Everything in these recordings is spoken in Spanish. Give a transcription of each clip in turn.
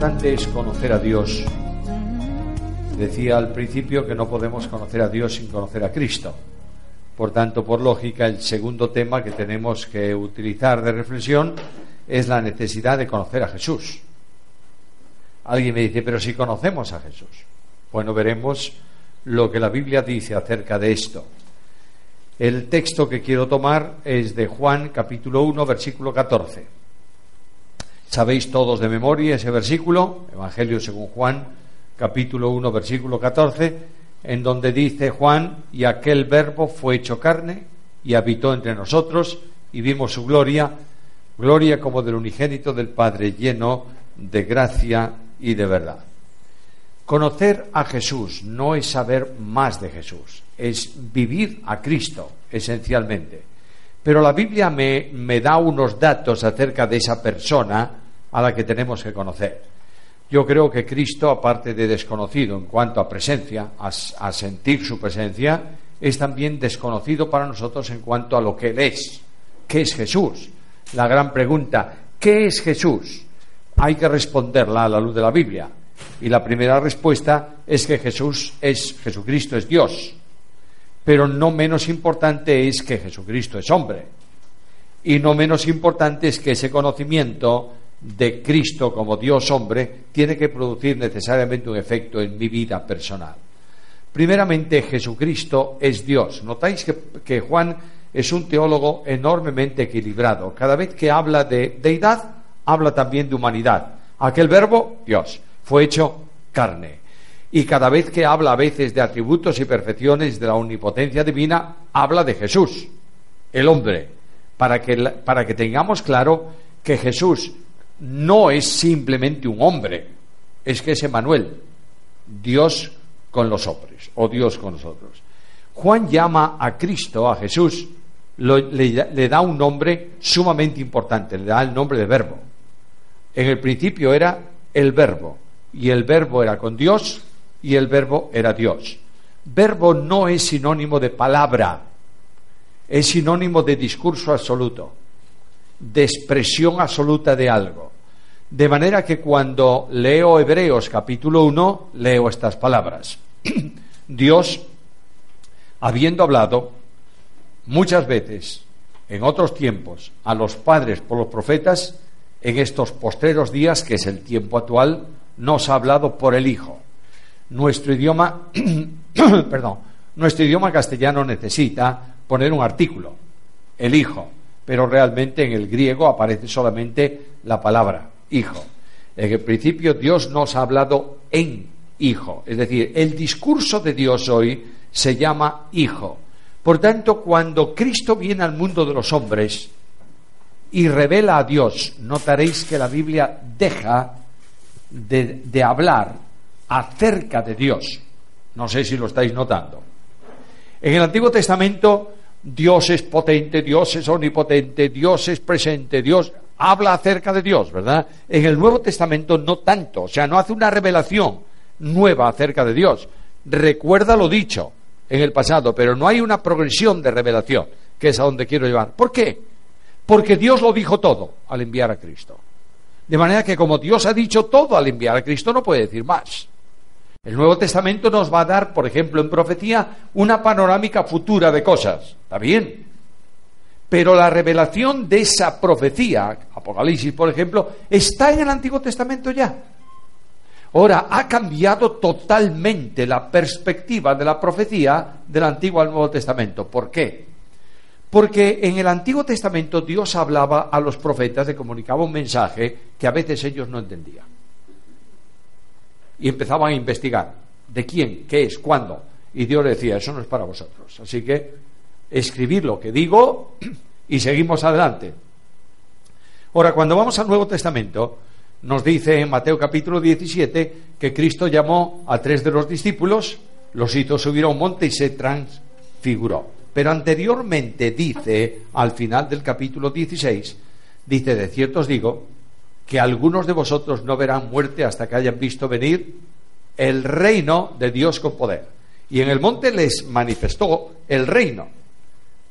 importante es conocer a Dios. Decía al principio que no podemos conocer a Dios sin conocer a Cristo. Por tanto, por lógica, el segundo tema que tenemos que utilizar de reflexión es la necesidad de conocer a Jesús. Alguien me dice, pero si conocemos a Jesús. Bueno, veremos lo que la Biblia dice acerca de esto. El texto que quiero tomar es de Juan capítulo 1, versículo 14. Sabéis todos de memoria ese versículo, Evangelio según Juan capítulo 1, versículo 14, en donde dice Juan, y aquel verbo fue hecho carne y habitó entre nosotros y vimos su gloria, gloria como del unigénito del Padre, lleno de gracia y de verdad. Conocer a Jesús no es saber más de Jesús, es vivir a Cristo esencialmente. Pero la Biblia me, me, da unos datos acerca de esa persona a la que tenemos que conocer. Yo creo que Cristo, aparte de desconocido en cuanto a presencia, a, sentir su presencia, es también desconocido para nosotros en cuanto a lo que Él es. ¿Qué es Jesús? La gran pregunta, ¿qué es Jesús? Hay que responderla a la luz de la Biblia. Y la primera respuesta es que Jesús es Jesucristo es Dios. Pero no menos importante es que Jesucristo es hombre. Y no menos importante es que ese conocimiento de Cristo como Dios hombre tiene que producir necesariamente un efecto en mi vida personal. Primeramente, Jesucristo es Dios. Notáis que, que Juan es un teólogo enormemente equilibrado. Cada vez que habla de deidad, habla también de humanidad. Aquel verbo, Dios fue hecho carne. Y cada vez que habla a veces de atributos y perfecciones de la omnipotencia divina, habla de Jesús, el hombre, para que, para que tengamos claro que Jesús no es simplemente un hombre, es que es Emanuel, Dios con los hombres, o Dios con nosotros. Juan llama a Cristo, a Jesús, le, le da un nombre sumamente importante, le da el nombre de verbo. En el principio era el verbo, y el verbo era con Dios y el verbo era Dios. Verbo no es sinónimo de palabra, es sinónimo de discurso absoluto, de expresión absoluta de algo. De manera que cuando leo Hebreos capítulo 1, leo estas palabras. Dios, habiendo hablado muchas veces, en otros tiempos, a los padres por los profetas, en estos postreros días, que es el tiempo actual, nos ha hablado por el Hijo. Nuestro idioma, perdón, nuestro idioma castellano necesita poner un artículo, el Hijo, pero realmente en el griego aparece solamente la palabra Hijo. En el principio Dios nos ha hablado en Hijo, es decir, el discurso de Dios hoy se llama Hijo. Por tanto, cuando Cristo viene al mundo de los hombres y revela a Dios, notaréis que la Biblia deja de, hablar acerca de Dios. No sé si lo estáis notando. En el Antiguo Testamento Dios es potente, Dios es omnipotente, Dios es presente, Dios habla acerca de Dios, ¿verdad? En el Nuevo Testamento no tanto, o sea, no hace una revelación nueva acerca de Dios. Recuerda lo dicho en el pasado, pero no hay una progresión de revelación, que es a donde quiero llevar. ¿Por qué? Porque Dios lo dijo todo al enviar a Cristo. De manera que como Dios ha dicho todo al enviar a Cristo, no puede decir más. El Nuevo Testamento nos va a dar, por ejemplo, en profecía, una panorámica futura de cosas. Está bien. Pero la revelación de esa profecía, Apocalipsis, por ejemplo, está en el Antiguo Testamento ya. Ahora, ha cambiado totalmente la perspectiva de la profecía del Antiguo al Nuevo Testamento. ¿Por qué? Porque en el Antiguo Testamento Dios hablaba a los profetas, le comunicaba un mensaje que a veces ellos no entendían. Y empezaban a investigar de quién, qué es, cuándo. Y Dios le decía, eso no es para vosotros. Así que escribir lo que digo y seguimos adelante. Ahora, cuando vamos al Nuevo Testamento, nos dice en Mateo capítulo 17 que Cristo llamó a tres de los discípulos, los hizo subir a un monte y se transfiguró. Pero anteriormente dice, al final del capítulo 16, dice, de cierto os digo, que algunos de vosotros no verán muerte hasta que hayan visto venir el reino de Dios con poder. Y en el monte les manifestó el reino,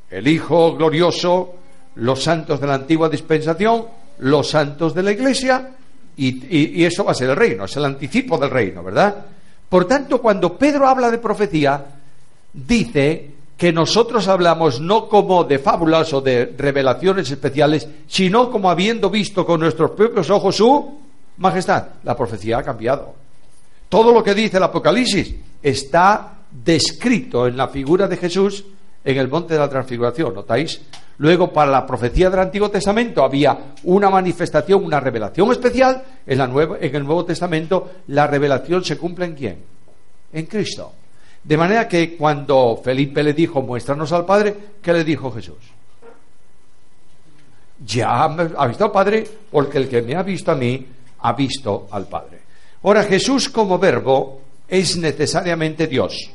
el Hijo glorioso, los santos de la antigua dispensación, los santos de la iglesia Y, eso va a ser el reino, es el anticipo del reino, ¿verdad? Por tanto, cuando Pedro habla de profecía, dice que nosotros hablamos no como de fábulas o de revelaciones especiales, sino como habiendo visto con nuestros propios ojos su majestad. La profecía ha cambiado. Todo lo que dice el Apocalipsis está descrito en la figura de Jesús en el monte de la transfiguración, ¿notáis? Luego, para la profecía del Antiguo Testamento había una manifestación, una revelación especial. En, la en el Nuevo Testamento, la revelación se cumple en quién? En Cristo. De manera que cuando Felipe le dijo, muéstranos al Padre, ¿qué le dijo Jesús? Ya ha visto al Padre, porque el que me ha visto a mí, ha visto al Padre. Ahora, Jesús como verbo es necesariamente Dios.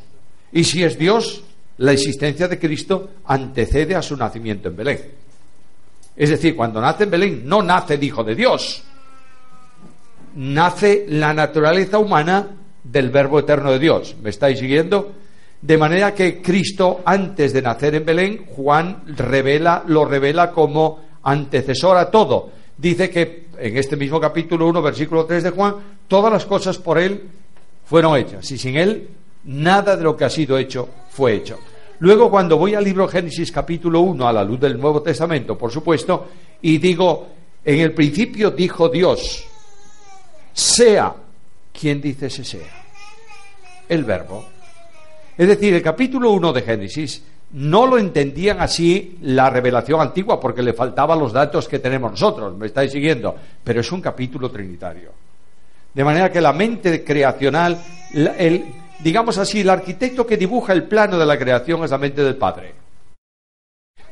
Y si es Dios, la existencia de Cristo antecede a su nacimiento en Belén. Es decir, cuando nace en Belén no nace el Hijo de Dios, nace la naturaleza humana del Verbo eterno de Dios. ¿Me estáis siguiendo? De manera que Cristo, antes de nacer en Belén, Juan revela, lo revela como antecesor a todo. Dice que en este mismo capítulo 1, versículo 3 de Juan, todas las cosas por él fueron hechas y sin él nada de lo que ha sido hecho fue hecho. Luego, cuando voy al libro Génesis capítulo 1, a la luz del Nuevo Testamento, por supuesto, y digo, en el principio dijo Dios, sea, ¿quién dice ese sea? El verbo. Es decir, el capítulo 1 de Génesis no lo entendían así la revelación antigua porque le faltaban los datos que tenemos nosotros, me estáis siguiendo, pero es un capítulo trinitario. De manera que la mente creacional, el, digamos así, el arquitecto que dibuja el plano de la creación es la mente del Padre.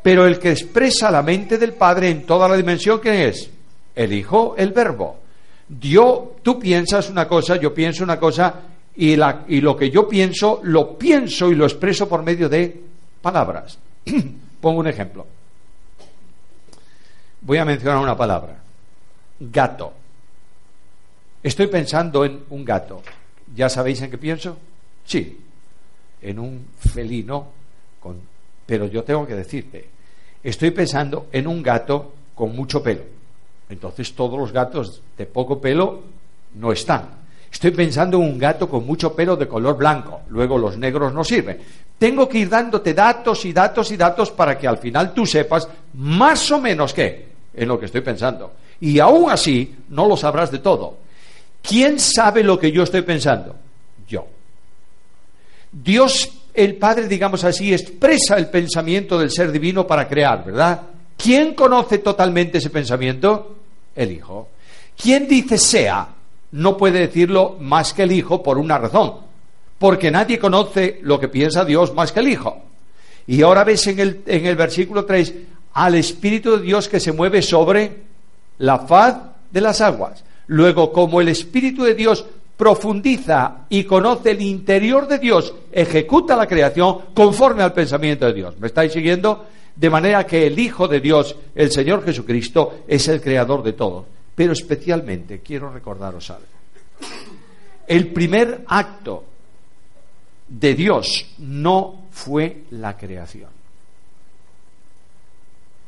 Pero el que expresa la mente del Padre en toda la dimensión, ¿quién es? El Hijo, el Verbo. Yo, tú piensas una cosa, yo pienso una cosa, y, la, y lo que yo pienso, lo pienso y lo expreso por medio de palabras. Pongo un ejemplo. Voy a mencionar una palabra. Gato. Estoy pensando en un gato. ¿Ya sabéis en qué pienso? Sí, en un felino, pero yo tengo que decirte, estoy pensando en un gato con mucho pelo. Entonces todos los gatos de poco pelo no están. Estoy pensando en un gato con mucho pelo de color blanco. Luego los negros no sirven. Tengo que ir dándote datos y datos y datos para que al final tú sepas más o menos qué en lo que estoy pensando. Y aún así no lo sabrás de todo. ¿Quién sabe lo que yo estoy pensando? Yo. Dios, el Padre, digamos así, expresa el pensamiento del ser divino para crear, ¿verdad? ¿Quién conoce totalmente ese pensamiento? El Hijo. ¿Quién dice sea? No puede decirlo más que el Hijo por una razón, porque nadie conoce lo que piensa Dios más que el Hijo. Y ahora ves en el, en el versículo 3 al Espíritu de Dios que se mueve sobre la faz de las aguas. Luego, como el Espíritu de Dios profundiza y conoce el interior de Dios, ejecuta la creación conforme al pensamiento de Dios. ¿Me estáis siguiendo? De manera que el Hijo de Dios, el Señor Jesucristo, es el creador de todo. Pero especialmente quiero recordaros algo. El primer acto de Dios no fue la creación,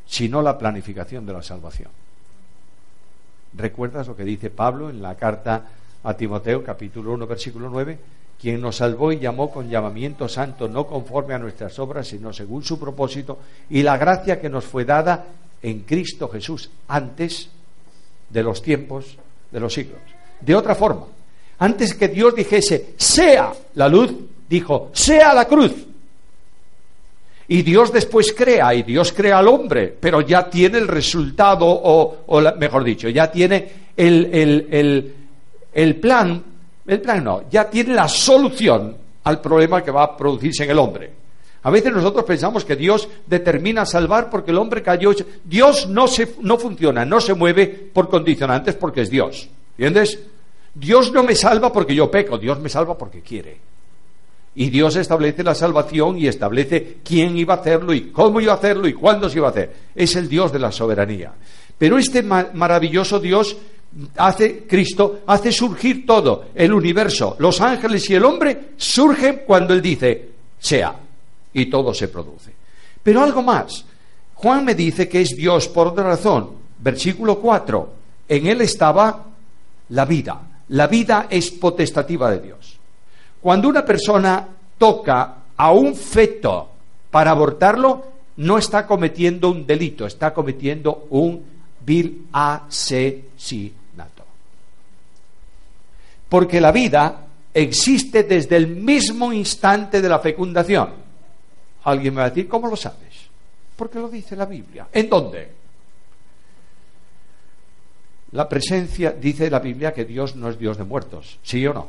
sino la planificación de la salvación. ¿Recuerdas lo que dice Pablo en la carta a Timoteo capítulo 1 versículo 9, quien nos salvó y llamó con llamamiento santo, no conforme a nuestras obras, sino según su propósito, y la gracia que nos fue dada en Cristo Jesús antes de los tiempos de los siglos. De otra forma, antes que Dios dijese, sea la luz, dijo, sea la cruz. Y Dios después crea, y Dios crea al hombre, pero ya tiene el resultado, o, mejor dicho, ya tiene el, el el plan, el plan no, ya tiene la solución al problema que va a producirse en el hombre. A veces nosotros pensamos que Dios determina salvar porque el hombre cayó. Dios no, se, no funciona, no se mueve por condicionantes porque es Dios. ¿Entiendes? Dios no me salva porque yo peco, Dios me salva porque quiere. Y Dios establece la salvación y establece quién iba a hacerlo y cómo iba a hacerlo y cuándo se iba a hacer. Es el Dios de la soberanía. Pero este maravilloso Dios hace Cristo, hace surgir todo, el universo, los ángeles y el hombre surgen cuando Él dice, sea, y todo se produce. Pero algo más, Juan me dice que es Dios por otra razón. Versículo 4, en Él estaba la vida. La vida es potestativa de Dios. Cuando una persona toca a un feto para abortarlo, no está cometiendo un delito, está cometiendo un vil asesinato. Porque la vida existe desde el mismo instante de la fecundación. Alguien me va a decir, ¿cómo lo sabes? Porque lo dice la Biblia. ¿En dónde? La presencia, dice la Biblia que Dios no es Dios de muertos, ¿sí o no?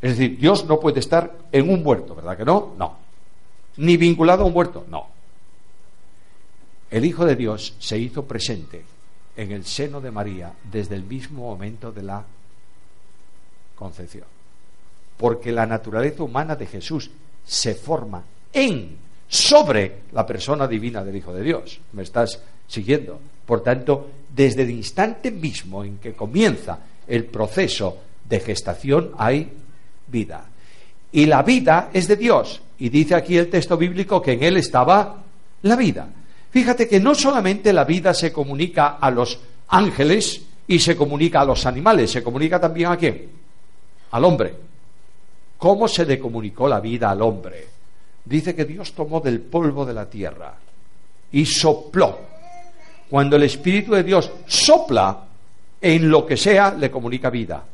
Es decir, Dios no puede estar en un muerto, ¿verdad que no? No. Ni vinculado a un muerto, no. El Hijo de Dios se hizo presente en el seno de María desde el mismo momento de la concepción. Porque la naturaleza humana de Jesús se forma en, sobre la persona divina del Hijo de Dios. ¿Me estás siguiendo? Por tanto, desde el instante mismo en que comienza el proceso de gestación hay vida. Y la vida es de Dios. Y dice aquí el texto bíblico que en él estaba la vida. Fíjate que no solamente la vida se comunica a los ángeles y se comunica a los animales, se comunica también a quién? Al hombre. ¿Cómo se le comunicó la vida al hombre? Dice que Dios tomó del polvo de la tierra y sopló. Cuando el Espíritu de Dios sopla en lo que sea, le comunica vida.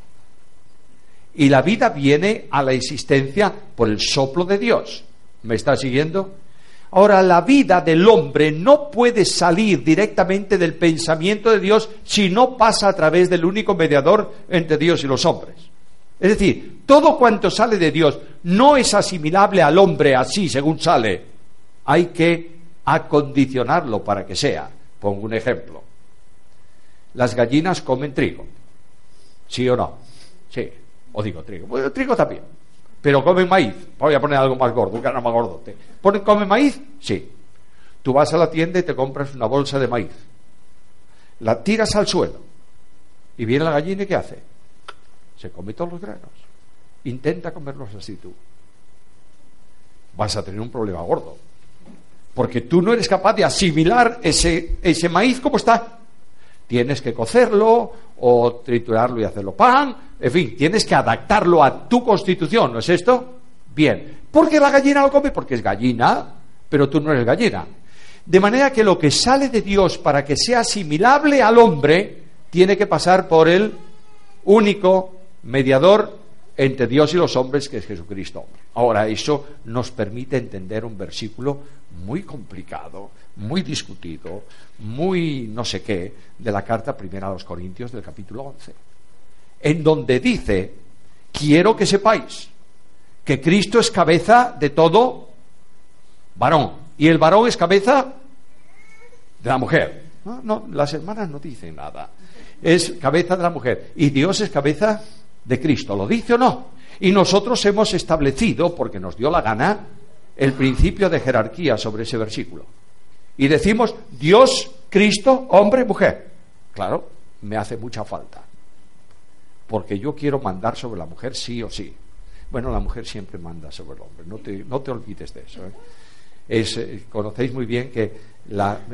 Y la vida viene a la existencia por el soplo de Dios. ¿Me está siguiendo? Ahora, la vida del hombre no puede salir directamente del pensamiento de Dios si no pasa a través del único mediador entre Dios y los hombres. Es decir, todo cuanto sale de Dios no es asimilable al hombre así, según sale. Hay que acondicionarlo para que sea. Pongo un ejemplo. Las gallinas comen trigo. ¿Sí o no? Sí. O digo trigo. Bueno, trigo también. Pero comen maíz. Voy a poner algo más gordo, un grano más gordo. ¿Comen maíz? Sí. Tú vas a la tienda y te compras una bolsa de maíz. La tiras al suelo. Y viene la gallina y ¿qué hace? Se come todos los granos. Intenta comerlos así tú. Vas a tener un problema gordo. Porque tú no eres capaz de asimilar ese, ese maíz como está. Tienes que cocerlo o triturarlo y hacerlo pan. En fin, tienes que adaptarlo a tu constitución, ¿no es esto? Bien. ¿Por qué la gallina lo come? Porque es gallina, pero tú no eres gallina. De manera que lo que sale de Dios para que sea asimilable al hombre tiene que pasar por el único mediador entre Dios y los hombres, que es Jesucristo. Ahora, eso nos permite entender un versículo muy complicado, muy discutido, muy no sé qué, de la carta primera a los Corintios del capítulo 11, en donde dice, quiero que sepáis que Cristo es cabeza de todo varón, y el varón es cabeza de la mujer. No, no, las hermanas no dicen nada. Es cabeza de la mujer. Y Dios es cabeza de Cristo. ¿Lo dice o no? Y nosotros hemos establecido, porque nos dio la gana, el principio de jerarquía sobre ese versículo. Y decimos Dios, Cristo, hombre, mujer. Claro, me hace mucha falta. Porque yo quiero mandar sobre la mujer sí o sí. Bueno, la mujer siempre manda sobre el hombre, no te, no te olvides de eso. ¿eh? Es, eh, conocéis muy bien que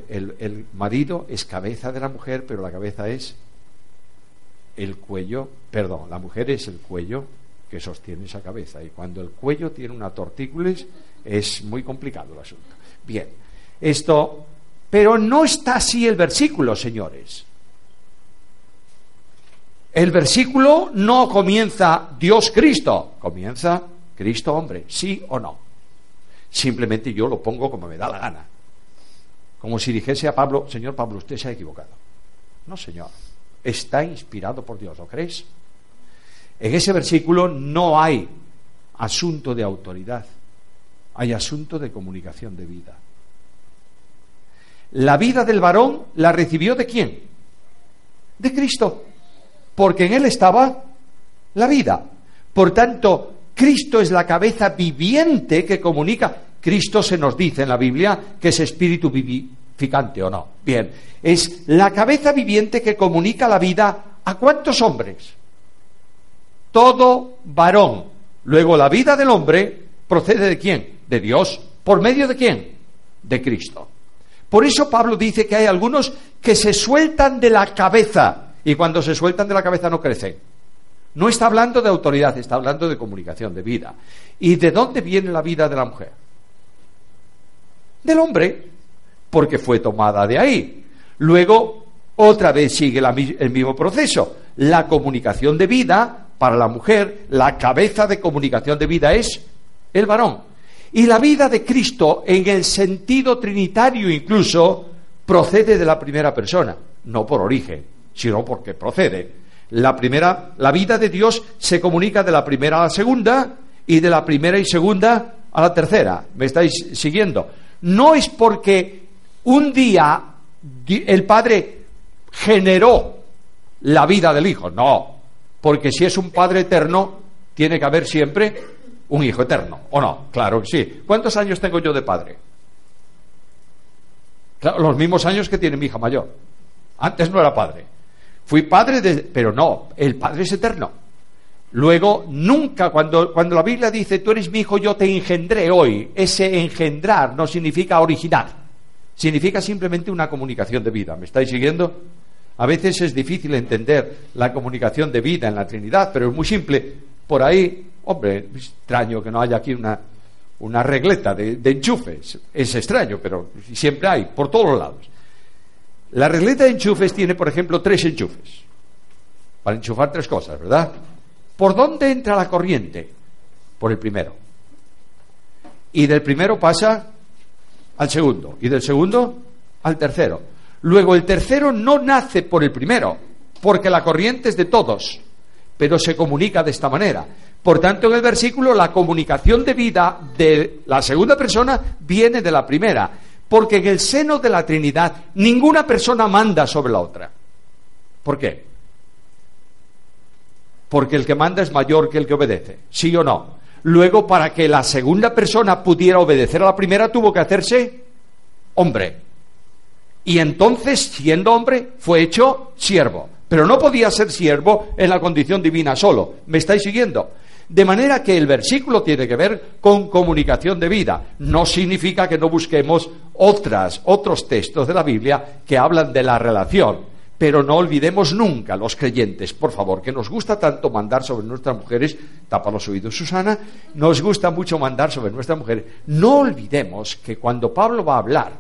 el, el marido es cabeza de la mujer, pero la cabeza es el cuello, perdón, la mujer es el cuello que sostiene esa cabeza. Y cuando el cuello tiene una tortícolis, es muy complicado el asunto. Bien, esto, pero no está así el versículo, señores. El versículo no comienza Dios Cristo, comienza Cristo hombre, sí o no. Simplemente yo lo pongo como me da la gana. Como si dijese a Pablo, Señor Pablo, usted se ha equivocado. No, Señor está inspirado por Dios, ¿lo crees? En ese versículo no hay asunto de autoridad, hay asunto de comunicación de vida. La vida del varón la recibió de quién? De Cristo, porque en él estaba la vida. Por tanto, Cristo es la cabeza viviente que comunica. Cristo se nos dice en la Biblia que es espíritu o no. Bien, es la cabeza viviente que comunica la vida a cuántos hombres. Todo varón. Luego la vida del hombre procede de quién? De Dios. ¿Por medio de quién? De Cristo. Por eso Pablo dice que hay algunos que se sueltan de la cabeza y cuando se sueltan de la cabeza no crecen. No está hablando de autoridad, está hablando de comunicación, de vida. ¿Y de dónde viene la vida de la mujer? Del hombre, porque fue tomada de ahí. Luego, otra vez sigue el mismo proceso. La comunicación de vida para la mujer, la cabeza de comunicación de vida es el varón. Y la vida de Cristo, en el sentido trinitario incluso, procede de la primera persona, no por origen, sino porque procede. La primera, la vida de Dios se comunica de la primera a la segunda y de la primera y segunda a la tercera. ¿Me estáis siguiendo? No es porque un día el Padre generó la vida del Hijo, no, porque si es un Padre eterno, tiene que haber siempre un Hijo eterno, ¿o no? Claro que sí. ¿Cuántos años tengo yo de Padre? los mismos años que tiene mi hija mayor. Antes no era padre. Fui padre, de, pero no, el padre es eterno. Luego, nunca, cuando, cuando la Biblia dice, tú eres mi hijo, yo te engendré hoy, ese engendrar no significa original, significa simplemente una comunicación de vida. ¿Me estáis siguiendo? A veces es difícil entender la comunicación de vida en la Trinidad, pero es muy simple. Por ahí, hombre, extraño que no haya aquí una, una regleta de, enchufes. Es extraño, pero siempre hay, por todos lados. La regleta de enchufes tiene, por ejemplo, tres enchufes. Para enchufar tres cosas, ¿verdad? ¿Por dónde entra la corriente? Por el primero. Y del primero pasa al segundo. Y del segundo al tercero. Luego el tercero no nace por el primero, porque la corriente es de todos, pero se comunica de esta manera. Por tanto, en el versículo la comunicación de vida de la segunda persona viene de la primera, porque en el seno de la Trinidad ninguna persona manda sobre la otra. ¿Por qué? Porque el que manda es mayor que el que obedece, ¿sí o no? Luego, para que la segunda persona pudiera obedecer a la primera, tuvo que hacerse hombre. Y entonces, siendo hombre, fue hecho siervo. Pero no podía ser siervo en la condición divina solo. ¿Me estáis siguiendo? De manera que el versículo tiene que ver con comunicación de vida. No significa que no busquemos otras, otros textos de la Biblia que hablan de la relación. Pero no olvidemos nunca, los creyentes, por favor, que nos gusta tanto mandar sobre nuestras mujeres, tapa los oídos Susana, nos gusta mucho mandar sobre nuestras mujeres. No olvidemos que cuando Pablo va a hablar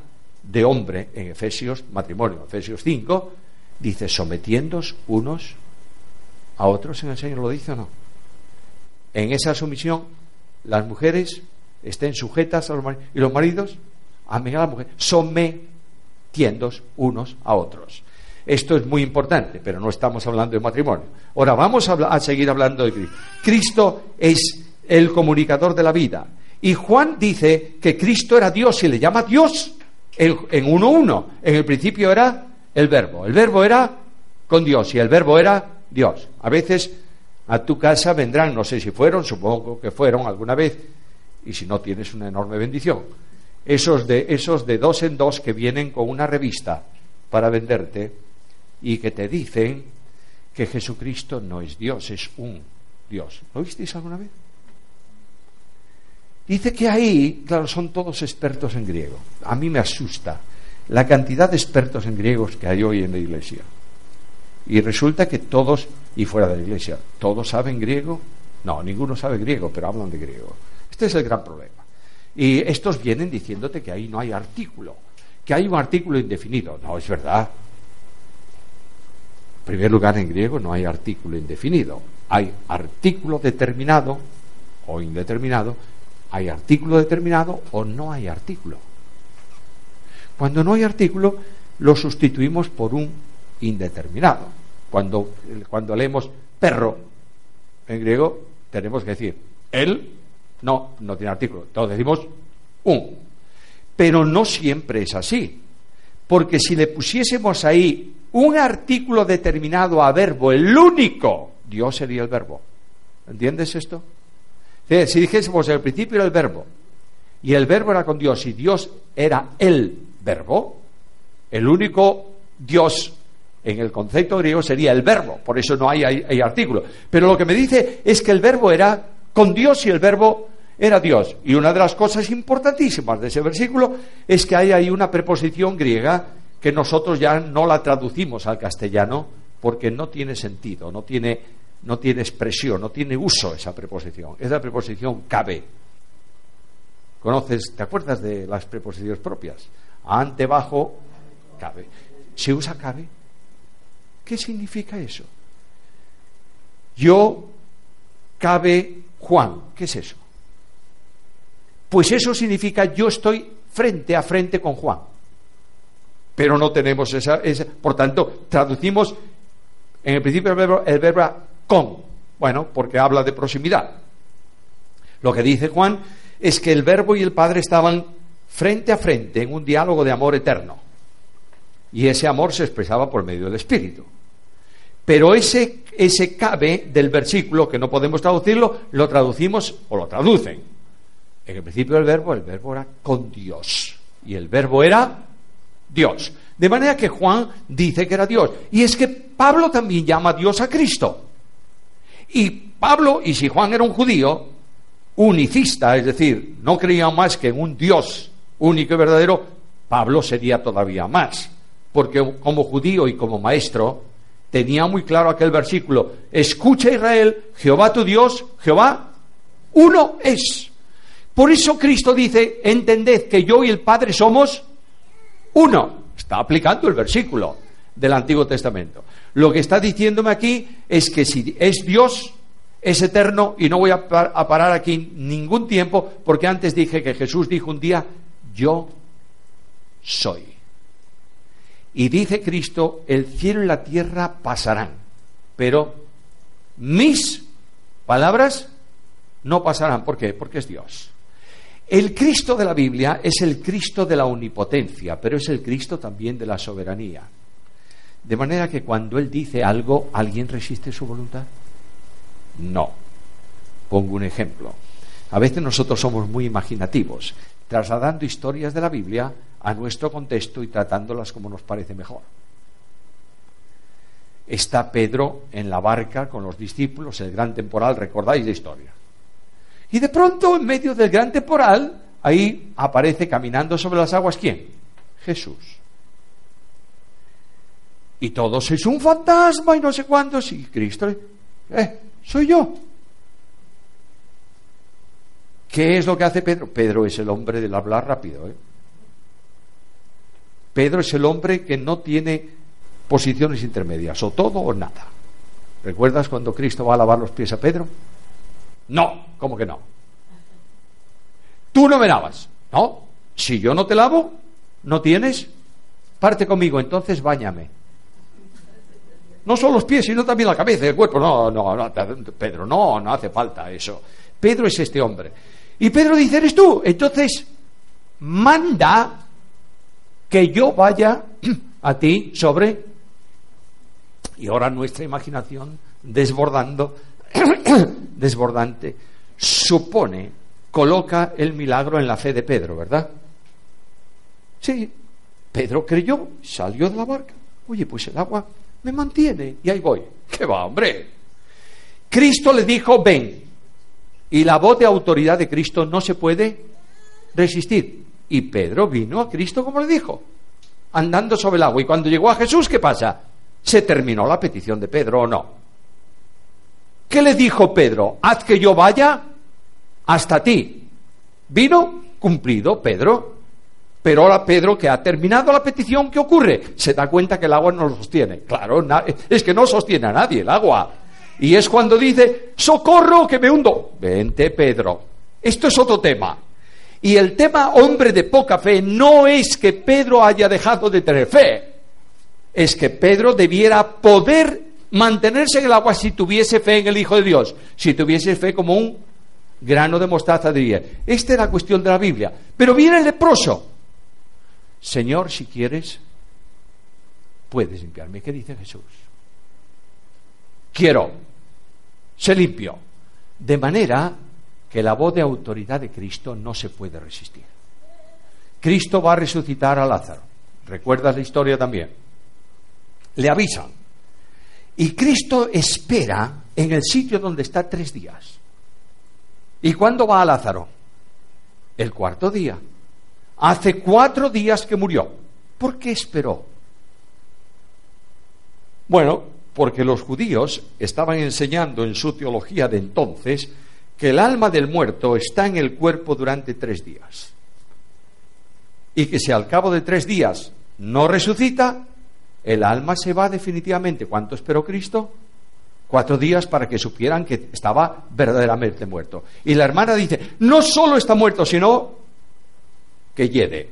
de hombre en Efesios, matrimonio, Efesios 5, dice sometiéndos unos a otros en el Señor, ¿lo dice o no? en esa sumisión las mujeres estén sujetas a los maridos y los maridos amen a la mujer, sometiéndose unos a otros. Esto es muy importante, pero no estamos hablando de matrimonio. Ahora vamos a, seguir hablando de Cristo. Cristo es el comunicador de la vida. Y Juan dice que Cristo era Dios y le llama Dios en uno uno. En el principio era el verbo. El verbo era con Dios y el verbo era Dios. A veces a tu casa vendrán, no sé si fueron, supongo que fueron alguna vez, y si no tienes una enorme bendición. Esos de, esos de dos en dos que vienen con una revista para venderte y que te dicen que Jesucristo no es Dios, es un Dios. ¿Lo visteis alguna vez? Dice que ahí, claro, son todos expertos en griego. A mí me asusta la cantidad de expertos en griegos que hay hoy en la iglesia. Y resulta que todos, y fuera de la iglesia, ¿todos saben griego? No, ninguno sabe griego, pero hablan de griego. Este es el gran problema. Y estos vienen diciéndote que ahí no hay artículo, que hay un artículo indefinido. No, es verdad. En primer lugar, en griego no hay artículo indefinido. Hay artículo determinado o indeterminado, hay artículo determinado o no hay artículo. Cuando no hay artículo, lo sustituimos por un indeterminado. Cuando, cuando leemos perro en griego, tenemos que decir él, no, no tiene artículo. Entonces decimos un. Pero no siempre es así. Porque si le pusiésemos ahí un artículo determinado a verbo, el único, Dios sería el verbo. ¿Entiendes esto? Si dijésemos el principio era el verbo, y el verbo era con Dios, y Dios era el verbo, el único Dios en el concepto griego sería el verbo, por eso no hay, hay, artículo. Pero lo que me dice es que el verbo era con Dios y el verbo era Dios. Y una de las cosas importantísimas de ese versículo es que hay ahí una preposición griega que nosotros ya no la traducimos al castellano porque no tiene sentido, no tiene no tiene expresión, no tiene uso esa preposición. Es la preposición cabe. ¿Conoces? ¿Te acuerdas de las preposiciones propias? Ante, bajo, cabe. ¿Se usa cabe? ¿Qué significa eso? Yo cabe Juan. ¿Qué es eso? Pues eso significa yo estoy frente a frente con Juan. Pero no tenemos esa, por tanto, traducimos en el principio el verbo, el verbo con, bueno, porque habla de proximidad. Lo que dice Juan es que el verbo y el Padre estaban frente a frente en un diálogo de amor eterno. Y ese amor se expresaba por medio del Espíritu. Pero ese, ese cabe del versículo, que no podemos traducirlo, lo traducimos o lo traducen. En el principio del verbo, el verbo era con Dios. Y el verbo era Dios. De manera que Juan dice que era Dios. Y es que Pablo también llama a Dios a Cristo. Y Pablo, y si Juan era un judío, unicista, es decir, no creía más que en un Dios único y verdadero, Pablo sería todavía más. Porque como judío y como maestro, tenía muy claro aquel versículo, escucha Israel, Jehová tu Dios, Jehová uno es. Por eso Cristo dice, entended que yo y el Padre somos uno. Está aplicando el versículo del Antiguo Testamento. Lo que está diciéndome aquí es que si es Dios, es eterno y no voy a, parar aquí ningún tiempo porque antes dije que Jesús dijo un día, yo soy. Y dice Cristo, el cielo y la tierra pasarán, pero mis palabras no pasarán. ¿Por qué? Porque es Dios. El Cristo de la Biblia es el Cristo de la omnipotencia, pero es el Cristo también de la soberanía. De manera que cuando Él dice algo, ¿alguien resiste su voluntad? No. Pongo un ejemplo. A veces nosotros somos muy imaginativos, trasladando historias de la Biblia a nuestro contexto y tratándolas como nos parece mejor. Está Pedro en la barca con los discípulos, el gran temporal, recordáis la historia. Y de pronto, en medio del gran temporal, ahí aparece caminando sobre las aguas quién? Jesús. Y todos es un fantasma y no sé cuándo. Sí, Cristo, eh, soy yo. ¿Qué es lo que hace Pedro? Pedro es el hombre del hablar rápido. ¿eh? Pedro es el hombre que no tiene posiciones intermedias, o todo o nada. ¿Recuerdas cuando Cristo va a lavar los pies a Pedro? No, ¿cómo que no? Tú no me lavas. No, si yo no te lavo, no tienes, parte conmigo, entonces báñame. No solo los pies, sino también la cabeza y el cuerpo. No, no, no, Pedro, no, no hace falta eso. Pedro es este hombre. Y Pedro dice, eres tú. Entonces, manda que yo vaya a ti sobre... Y ahora nuestra imaginación, desbordando, desbordante, supone, coloca el milagro en la fe de Pedro, ¿verdad? Sí, Pedro creyó, salió de la barca. Oye, pues el agua me mantiene y ahí voy. ¿Qué va, hombre? Cristo le dijo, ven. Y la voz de autoridad de Cristo no se puede resistir. Y Pedro vino a Cristo como le dijo, andando sobre el agua. Y cuando llegó a Jesús, ¿qué pasa? ¿Se terminó la petición de Pedro o no? ¿Qué le dijo Pedro? Haz que yo vaya hasta ti. Vino cumplido Pedro. Pero ahora Pedro, que ha terminado la petición, ¿qué ocurre? Se da cuenta que el agua no lo sostiene. Claro, es que no sostiene a nadie el agua. Y es cuando dice, socorro que me hundo. Vente, Pedro. Esto es otro tema. Y el tema hombre de poca fe no es que Pedro haya dejado de tener fe. Es que Pedro debiera poder mantenerse en el agua si tuviese fe en el Hijo de Dios, si tuviese fe como un grano de mostaza diría. Esta es la cuestión de la Biblia. Pero viene el leproso. Señor, si quieres, puedes limpiarme. ¿Qué dice Jesús? Quiero. Se limpio. De manera que la voz de autoridad de Cristo no se puede resistir. Cristo va a resucitar a Lázaro. ¿Recuerdas la historia también? Le avisan y Cristo espera en el sitio donde está tres días. ¿Y cuándo va a Lázaro? El cuarto día. Hace cuatro días que murió. ¿Por qué esperó? Bueno, porque los judíos estaban enseñando en su teología de entonces que el alma del muerto está en el cuerpo durante tres días. Y que si al cabo de tres días no resucita, el alma se va definitivamente. ¿Cuánto esperó Cristo? Cuatro días para que supieran que estaba verdaderamente muerto. Y la hermana dice, no solo está muerto, sino que hiede.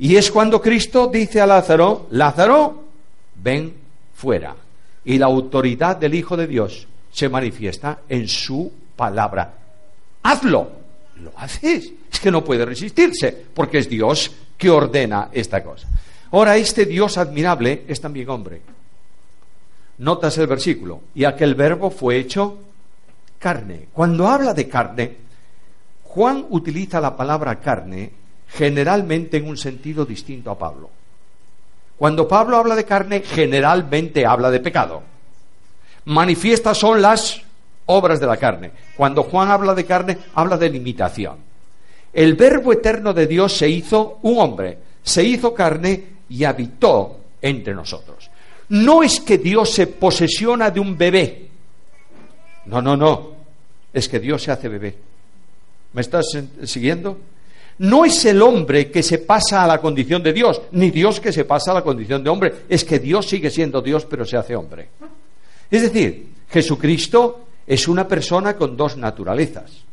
Y es cuando Cristo dice a Lázaro, Lázaro, ven fuera. Y la autoridad del Hijo de Dios se manifiesta en su palabra. Hazlo. Lo haces. Es que no puede resistirse, porque es Dios que ordena esta cosa. Ahora, este Dios admirable es también hombre. Notas el versículo. Y aquel verbo fue hecho carne. Cuando habla de carne, Juan utiliza la palabra carne generalmente en un sentido distinto a Pablo. Cuando Pablo habla de carne, generalmente habla de pecado. Manifiestas son las obras de la carne. Cuando Juan habla de carne, habla de limitación. El verbo eterno de Dios se hizo un hombre, se hizo carne y habitó entre nosotros. No es que Dios se posesiona de un bebé. No, no, no. Es que Dios se hace bebé. ¿Me estás siguiendo? No es el hombre que se pasa a la condición de Dios, ni Dios que se pasa a la condición de hombre. Es que Dios sigue siendo Dios, pero se hace hombre. Es decir, Jesucristo es una persona con dos naturalezas.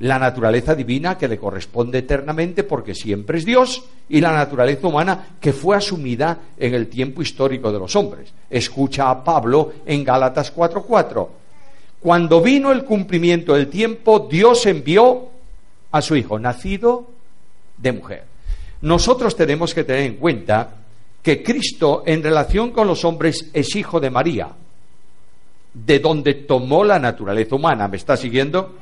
La naturaleza divina que le corresponde eternamente porque siempre es Dios y la naturaleza humana que fue asumida en el tiempo histórico de los hombres. Escucha a Pablo en Gálatas 4:4. Cuando vino el cumplimiento del tiempo, Dios envió a su hijo, nacido de mujer. Nosotros tenemos que tener en cuenta que Cristo en relación con los hombres es hijo de María, de donde tomó la naturaleza humana. ¿Me está siguiendo?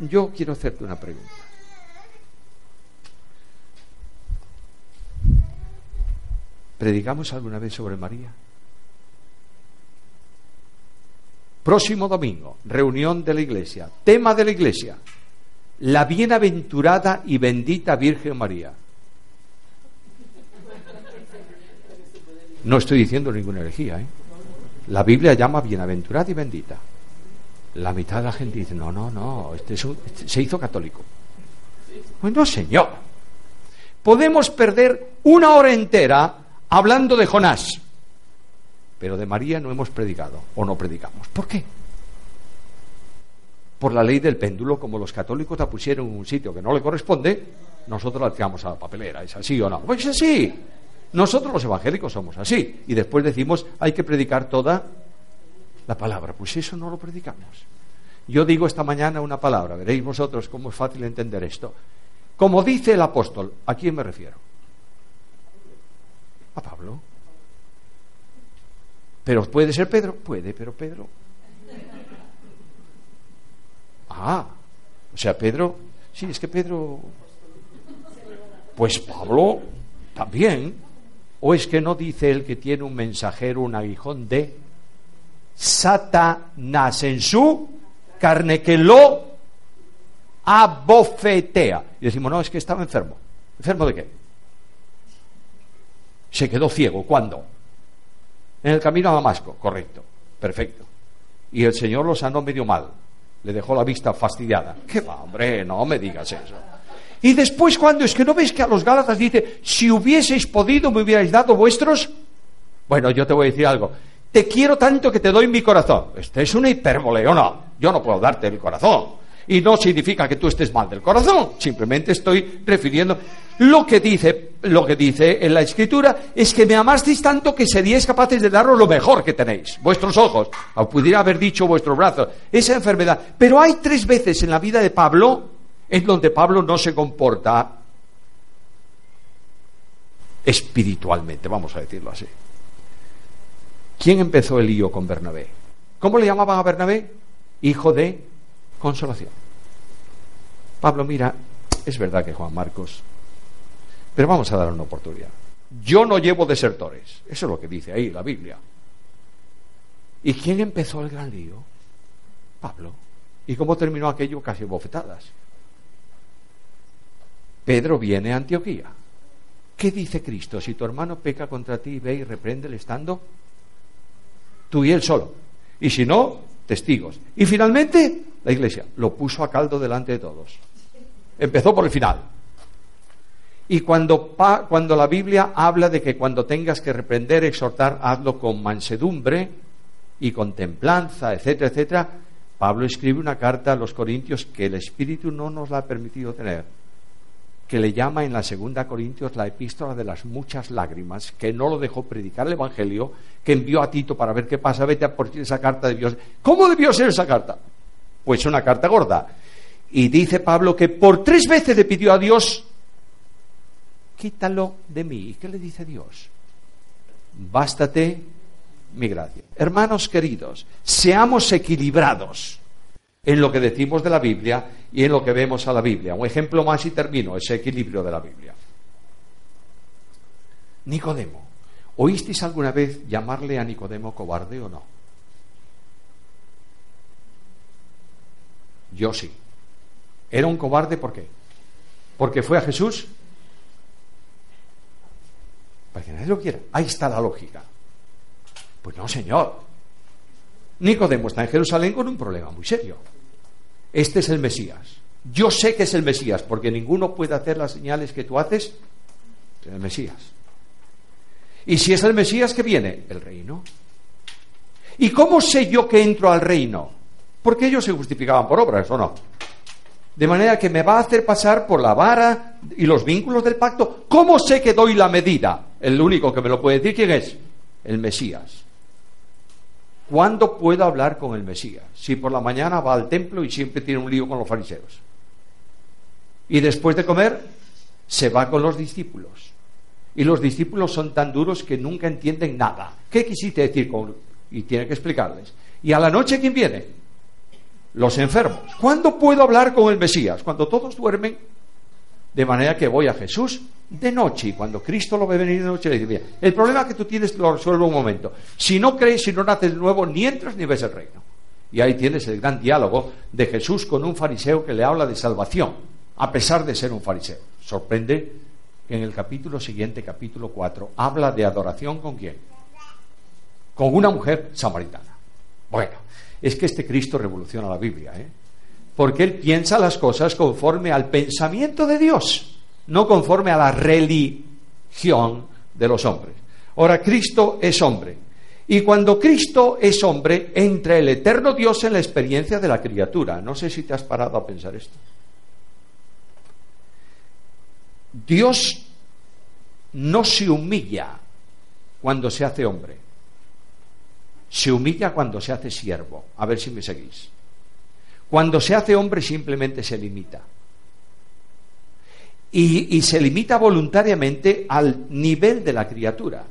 Yo quiero hacerte una pregunta. ¿Predicamos alguna vez sobre María? Próximo domingo, reunión de la iglesia. Tema de la iglesia, la bienaventurada y bendita Virgen María. No estoy diciendo ninguna herejía, ¿eh? La Biblia llama bienaventurada y bendita. La mitad de la gente dice, no, no, no, este, este se hizo católico. Bueno, señor, podemos perder una hora entera hablando de Jonás, pero de María no hemos predicado o no predicamos. ¿Por qué? por la ley del péndulo, como los católicos la pusieron en un sitio que no le corresponde, nosotros la tiramos a la papelera. ¿Es así o no? Pues es así. Nosotros los evangélicos somos así. Y después decimos, hay que predicar toda la palabra. Pues eso no lo predicamos. Yo digo esta mañana una palabra, veréis vosotros cómo es fácil entender esto. Como dice el apóstol, ¿a quién me refiero? A Pablo. Pero puede ser Pedro, puede, pero Pedro Ah, o sea, Pedro, sí, es que Pedro, pues Pablo también, o es que no dice el que tiene un mensajero, un aguijón de Satanás en su carne que lo abofetea. Y decimos, no, es que estaba enfermo. ¿Enfermo de qué? Se quedó ciego. ¿Cuándo? En el camino a Damasco, correcto, perfecto. Y el Señor lo sanó medio mal le dejó la vista fastidiada. ¿Qué va, hombre? No me digas eso. Y después, cuando es que no ves que a los Gálatas dice, si hubieseis podido, me hubierais dado vuestros. Bueno, yo te voy a decir algo. Te quiero tanto que te doy mi corazón. Este es una hipérbole, ¿o no? Yo no puedo darte el corazón y no significa que tú estés mal del corazón, simplemente estoy refiriendo lo que dice, lo que dice en la escritura es que me amasteis tanto que seríais capaces de daros lo mejor que tenéis, vuestros ojos, o pudiera haber dicho vuestros brazos, esa enfermedad. Pero hay tres veces en la vida de Pablo en donde Pablo no se comporta espiritualmente, vamos a decirlo así. ¿Quién empezó el lío con Bernabé? ¿Cómo le llamaban a Bernabé? Hijo de consolación. Pablo, mira, es verdad que Juan Marcos, pero vamos a dar una oportunidad. Yo no llevo desertores, eso es lo que dice ahí la Biblia. ¿Y quién empezó el gran lío? Pablo. ¿Y cómo terminó aquello? Casi bofetadas. Pedro viene a Antioquía. ¿Qué dice Cristo? Si tu hermano peca contra ti, ve y repréndele estando Tú y él solo. Y si no, testigos. Y finalmente, la iglesia lo puso a caldo delante de todos. Empezó por el final. Y cuando, cuando la Biblia habla de que cuando tengas que reprender, exhortar, hazlo con mansedumbre y con templanza, etcétera, etcétera, Pablo escribe una carta a los Corintios que el Espíritu no nos la ha permitido tener, que le llama en la segunda Corintios la epístola de las muchas lágrimas, que no lo dejó predicar el Evangelio, que envió a Tito para ver qué pasa, vete a por esa carta de Dios. ¿Cómo debió ser esa carta? Pues una carta gorda. Y dice Pablo que por tres veces le pidió a Dios, quítalo de mí. ¿Y qué le dice Dios? Bástate mi gracia. Hermanos queridos, seamos equilibrados en lo que decimos de la Biblia y en lo que vemos a la Biblia. Un ejemplo más y termino, ese equilibrio de la Biblia. Nicodemo. ¿Oísteis alguna vez llamarle a Nicodemo cobarde o no? Yo sí. ¿Era un cobarde por qué? ¿Porque fue a Jesús? Para que nadie lo quiera. Ahí está la lógica. Pues no, señor. Nicodemo está en Jerusalén con un problema muy serio. Este es el Mesías. Yo sé que es el Mesías, porque ninguno puede hacer las señales que tú haces. Es el Mesías. Y si es el Mesías, ¿qué viene? El reino. ¿Y cómo sé yo que entro al reino? Porque ellos se justificaban por obras, ¿o no? De manera que me va a hacer pasar por la vara y los vínculos del pacto. ¿Cómo sé que doy la medida? El único que me lo puede decir, ¿quién es? El Mesías. ¿Cuándo puedo hablar con el Mesías? Si por la mañana va al templo y siempre tiene un lío con los fariseos. Y después de comer, se va con los discípulos. Y los discípulos son tan duros que nunca entienden nada. ¿Qué quisiste decir con.? Y tiene que explicarles. ¿Y a la noche quién viene? Los enfermos. ¿Cuándo puedo hablar con el Mesías? Cuando todos duermen. De manera que voy a Jesús de noche y cuando Cristo lo ve venir de noche le dice, mira, el problema que tú tienes lo resuelvo un momento. Si no crees, si no naces nuevo, ni entras ni ves el reino. Y ahí tienes el gran diálogo de Jesús con un fariseo que le habla de salvación, a pesar de ser un fariseo. Sorprende que en el capítulo siguiente, capítulo 4, habla de adoración con quién? Con una mujer samaritana. Bueno, es que este Cristo revoluciona la Biblia, ¿eh? Porque él piensa las cosas conforme al pensamiento de Dios no conforme a la religión de los hombres. Ahora, Cristo es hombre. Y cuando Cristo es hombre, entra el eterno Dios en la experiencia de la criatura. No sé si te has parado a pensar esto. Dios no se humilla cuando se hace hombre. Se humilla cuando se hace siervo. A ver si me seguís. Cuando se hace hombre simplemente se limita y, se limita voluntariamente al nivel de la criatura.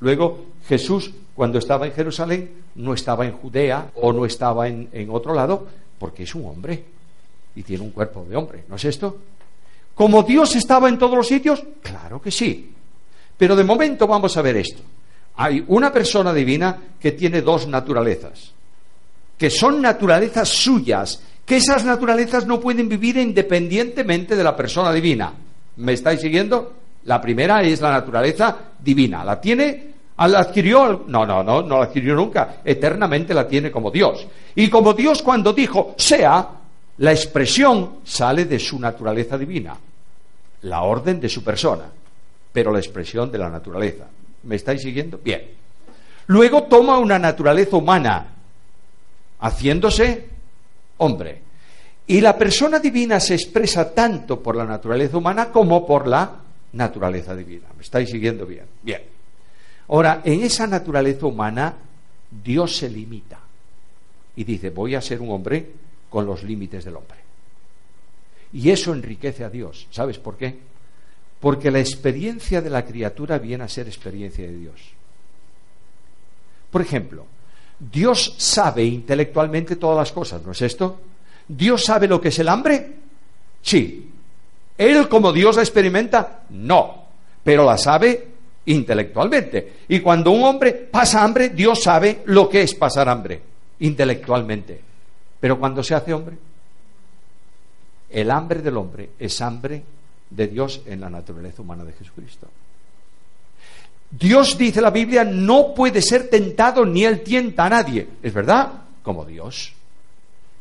Luego, Jesús, cuando estaba en Jerusalén, no estaba en Judea o no estaba en, en, otro lado, porque es un hombre y tiene un cuerpo de hombre, ¿no es esto? ¿Como Dios estaba en todos los sitios? Claro que sí. Pero de momento vamos a ver esto. Hay una persona divina que tiene dos naturalezas, que son naturalezas suyas, que esas naturalezas no pueden vivir independientemente de la persona divina. ¿Me estáis siguiendo? La primera es la naturaleza divina. ¿La tiene? ¿La adquirió? No, no, no, no la adquirió nunca. Eternamente la tiene como Dios. Y como Dios cuando dijo sea, la expresión sale de su naturaleza divina. La orden de su persona. Pero la expresión de la naturaleza. ¿Me estáis siguiendo? Bien. Luego toma una naturaleza humana, haciéndose hombre. Y la persona divina se expresa tanto por la naturaleza humana como por la naturaleza divina. ¿Me estáis siguiendo bien? Bien. Ahora, en esa naturaleza humana, Dios se limita y dice, voy a ser un hombre con los límites del hombre. Y eso enriquece a Dios. ¿Sabes por qué? Porque la experiencia de la criatura viene a ser experiencia de Dios. Por ejemplo, Dios sabe intelectualmente todas las cosas, ¿no es esto? ¿Dios sabe lo que es el hambre? Sí. ¿Él como Dios la experimenta? No. Pero la sabe intelectualmente. Y cuando un hombre pasa hambre, Dios sabe lo que es pasar hambre intelectualmente. Pero cuando se hace hombre, el hambre del hombre es hambre de Dios en la naturaleza humana de Jesucristo. Dios, dice la Biblia, no puede ser tentado ni él tienta a nadie. ¿Es verdad? Como Dios.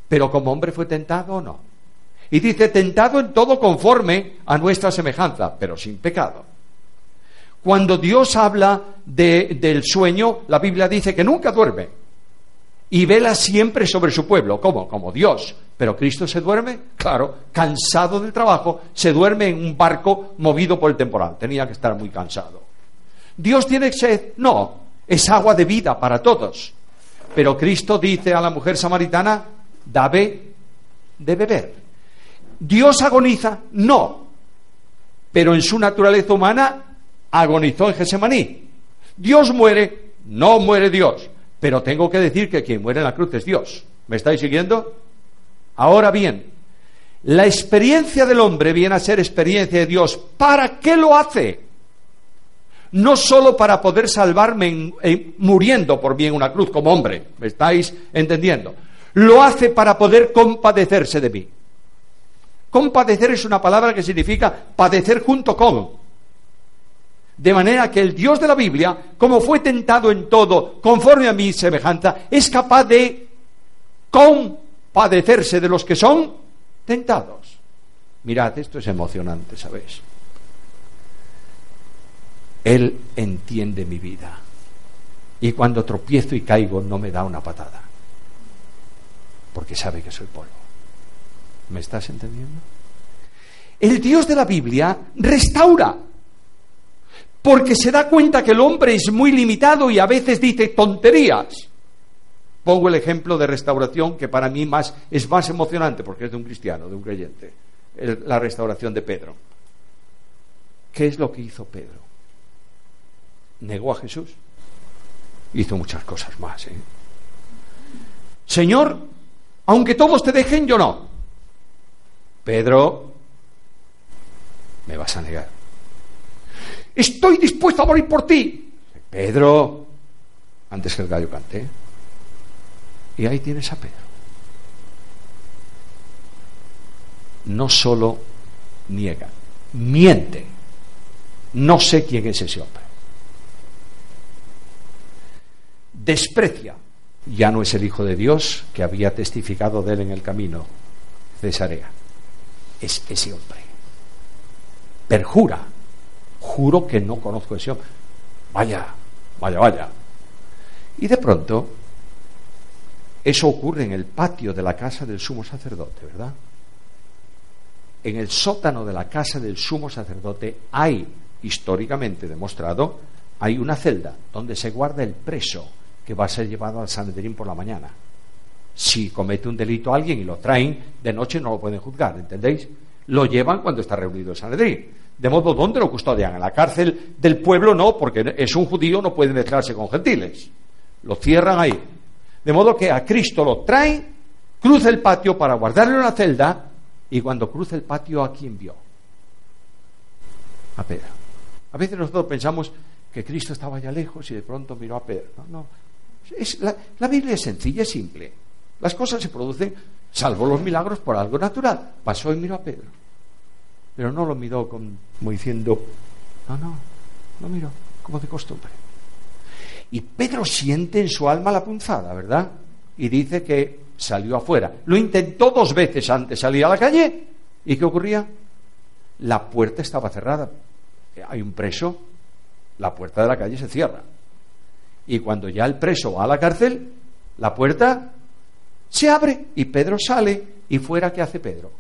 Pero como hombre fue tentado o no. Y dice, tentado en todo conforme a nuestra semejanza, pero sin pecado. Cuando Dios habla del sueño, la Biblia dice que nunca duerme y vela siempre sobre su pueblo. ¿Cómo? Como Dios. Pero Cristo se duerme, claro, cansado del trabajo, se duerme en un barco movido por el temporal. Tenía que estar muy cansado. ¿Dios tiene sed? No, es agua de vida para todos. Pero Cristo dice a la mujer samaritana, dame de beber. ¿Dios agoniza? No. Pero en su naturaleza humana agonizó en Gesemaní. ¿Dios muere? No muere Dios. Pero tengo que decir que quien muere en la cruz es Dios. ¿Me estáis siguiendo? Ahora bien, la experiencia del hombre viene a ser experiencia de Dios. ¿Para qué lo hace? No solo para poder salvarme muriendo por mí en una cruz como hombre, ¿me estáis entendiendo? Lo hace para poder compadecerse de mí. Compadecer es una palabra que significa padecer junto con. De manera que el Dios de la Biblia, como fue tentado en todo, conforme a mi semejanza, es capaz de compadecerse de los que son tentados. Mirad, esto es emocionante, ¿sabéis? Él entiende mi vida. Y cuando tropiezo y caigo no me da una patada. Porque sabe que soy polvo. ¿Me estás entendiendo? El Dios de la Biblia restaura. Porque se da cuenta que el hombre es muy limitado y a veces dice tonterías. Pongo el ejemplo de restauración que para mí más, es más emocionante porque es de un cristiano, de un creyente. la restauración de Pedro. ¿Qué es lo que hizo Pedro? Negó a Jesús. Hizo muchas cosas más. ¿eh? Señor, aunque todos te dejen, yo no. Pedro, me vas a negar. Estoy dispuesto a morir por ti. Pedro, antes que el gallo cante. Y ahí tienes a Pedro. No solo niega, miente. No sé quién es ese hombre. Desprecia. Ya no es el Hijo de Dios que había testificado de él en el camino, Cesarea. Es ese hombre. Perjura. Juro que no conozco a ese hombre. Vaya, vaya, vaya. Y de pronto, eso ocurre en el patio de la casa del sumo sacerdote, ¿verdad? En el sótano de la casa del sumo sacerdote hay, históricamente demostrado, hay una celda donde se guarda el preso que va a ser llevado al Sanedrín por la mañana. Si comete un delito alguien y lo traen de noche no lo pueden juzgar, ¿entendéis? Lo llevan cuando está reunido el Sanedrín. De modo, ¿dónde lo custodian? En la cárcel del pueblo no, porque es un judío, no puede mezclarse con gentiles. Lo cierran ahí. De modo que a Cristo lo traen, cruza el patio para guardarle en una celda, y cuando cruza el patio, ¿a quién vio? A Pedro. A veces nosotros pensamos que Cristo estaba allá lejos y de pronto miró a Pedro. No, no, la, Biblia es sencilla, es simple. Las cosas se producen, salvo los milagros, por algo natural. Pasó y miró a Pedro. Pero no lo miró como diciendo, no, no, no miró, como de costumbre. Y Pedro siente en su alma la punzada, ¿verdad? Y dice que salió afuera. Lo intentó dos veces antes de salir a la calle. ¿Y qué ocurría? La puerta estaba cerrada. Hay un preso, la puerta de la calle se cierra. Y cuando ya el preso va a la cárcel, la puerta se abre y Pedro sale. ¿Y fuera qué hace Pedro?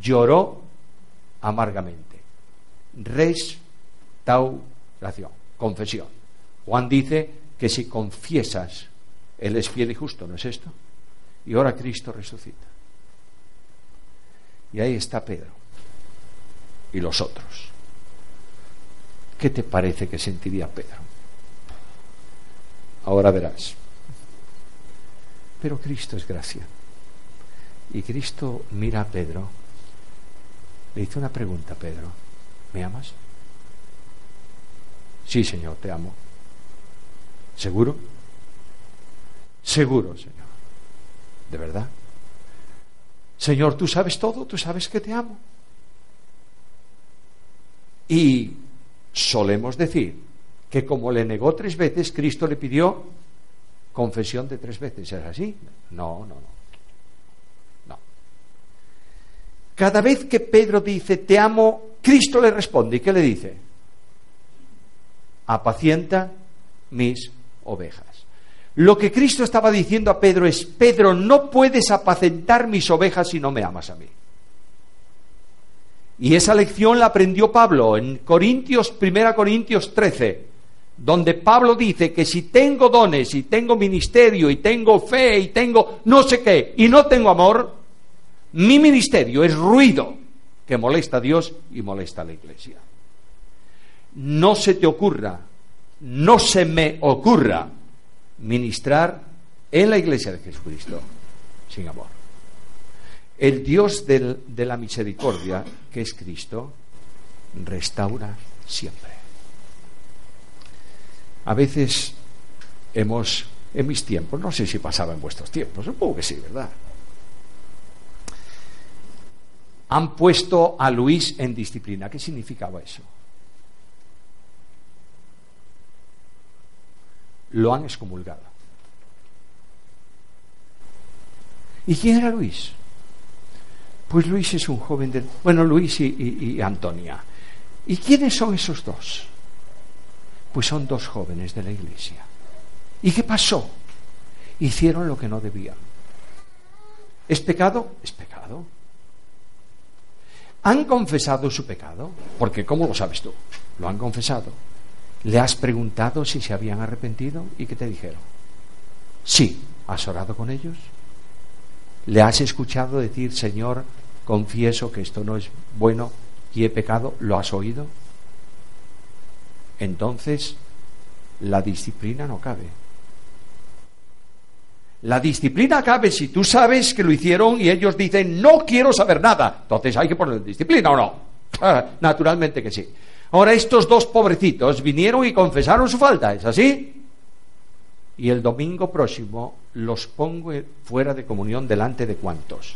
Lloró amargamente. Restauración, confesión. Juan dice que si confiesas, Él es fiel y justo, ¿no es esto? Y ahora Cristo resucita. Y ahí está Pedro y los otros. ¿Qué te parece que sentiría Pedro? Ahora verás. Pero Cristo es gracia. Y Cristo mira a Pedro. Le hizo una pregunta Pedro. ¿Me amas? Sí, Señor, te amo. ¿Seguro? Seguro, Señor. ¿De verdad? Señor, tú sabes todo, tú sabes que te amo. Y solemos decir, que como le negó tres veces, Cristo le pidió confesión de tres veces. ¿Es así? No, no, no. No. Cada vez que Pedro dice, te amo, Cristo le responde. ¿Y qué le dice? Apacienta mis ovejas. Lo que Cristo estaba diciendo a Pedro es, Pedro, no puedes apacentar mis ovejas si no me amas a mí. Y esa lección la aprendió Pablo en Corintios, 1 Corintios 13, donde Pablo dice que si tengo dones, y tengo ministerio, y tengo fe, y tengo no sé qué, y no tengo amor, mi ministerio es ruido que molesta a Dios y molesta a la iglesia. No se te ocurra, no se me ocurra ministrar en la iglesia de Jesucristo sin amor el Dios de la misericordia, que es Cristo, restaura siempre. A veces hemos, en mis tiempos, no sé si pasaba en vuestros tiempos, supongo que sí, ¿verdad? Han puesto a Luis en disciplina. ¿Qué significaba eso? Lo han excomulgado. ¿Y quién era Luis? Pues Luis es un joven de... Bueno, Luis y, Antonia. ¿Y quiénes son esos dos? Pues son dos jóvenes de la iglesia. ¿Y qué pasó? Hicieron lo que no debían. ¿Es pecado? Es pecado. ¿Han confesado su pecado? Porque ¿cómo lo sabes tú? Lo han confesado. ¿Le has preguntado si se habían arrepentido? ¿Y qué te dijeron? Sí. ¿Has orado con ellos? ¿Le has escuchado decir, Señor, confieso que esto no es bueno y he pecado? ¿Lo has oído? Entonces, la disciplina no cabe. La disciplina cabe si tú sabes que lo hicieron y ellos dicen, no quiero saber nada. Entonces hay que poner disciplina o no. Ah, naturalmente que sí. Ahora estos dos pobrecitos vinieron y confesaron su falta, ¿es así? y el domingo próximo los pongo fuera de comunión delante de cuantos,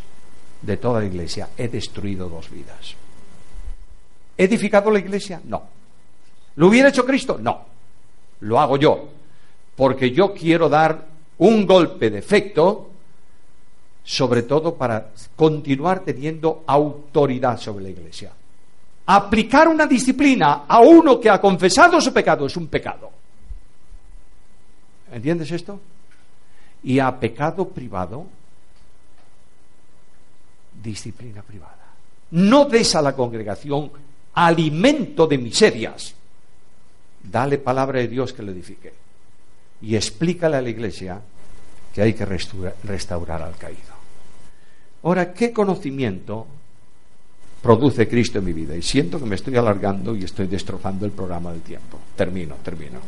de toda la iglesia. He destruido dos vidas. ¿He edificado la iglesia? No. ¿Lo hubiera hecho Cristo? No. Lo hago yo, porque yo quiero dar un golpe de efecto, sobre todo para continuar teniendo autoridad sobre la iglesia. Aplicar una disciplina a uno que ha confesado su pecado es un pecado. ¿Entiendes esto? Y a pecado privado, disciplina privada. No des a la congregación alimento de miserias. Dale palabra de Dios que le edifique. Y explícale a la iglesia que hay que restaurar al caído. Ahora, ¿qué conocimiento produce Cristo en mi vida? Y siento que me estoy alargando y estoy destrozando el programa del tiempo. Termino, termino.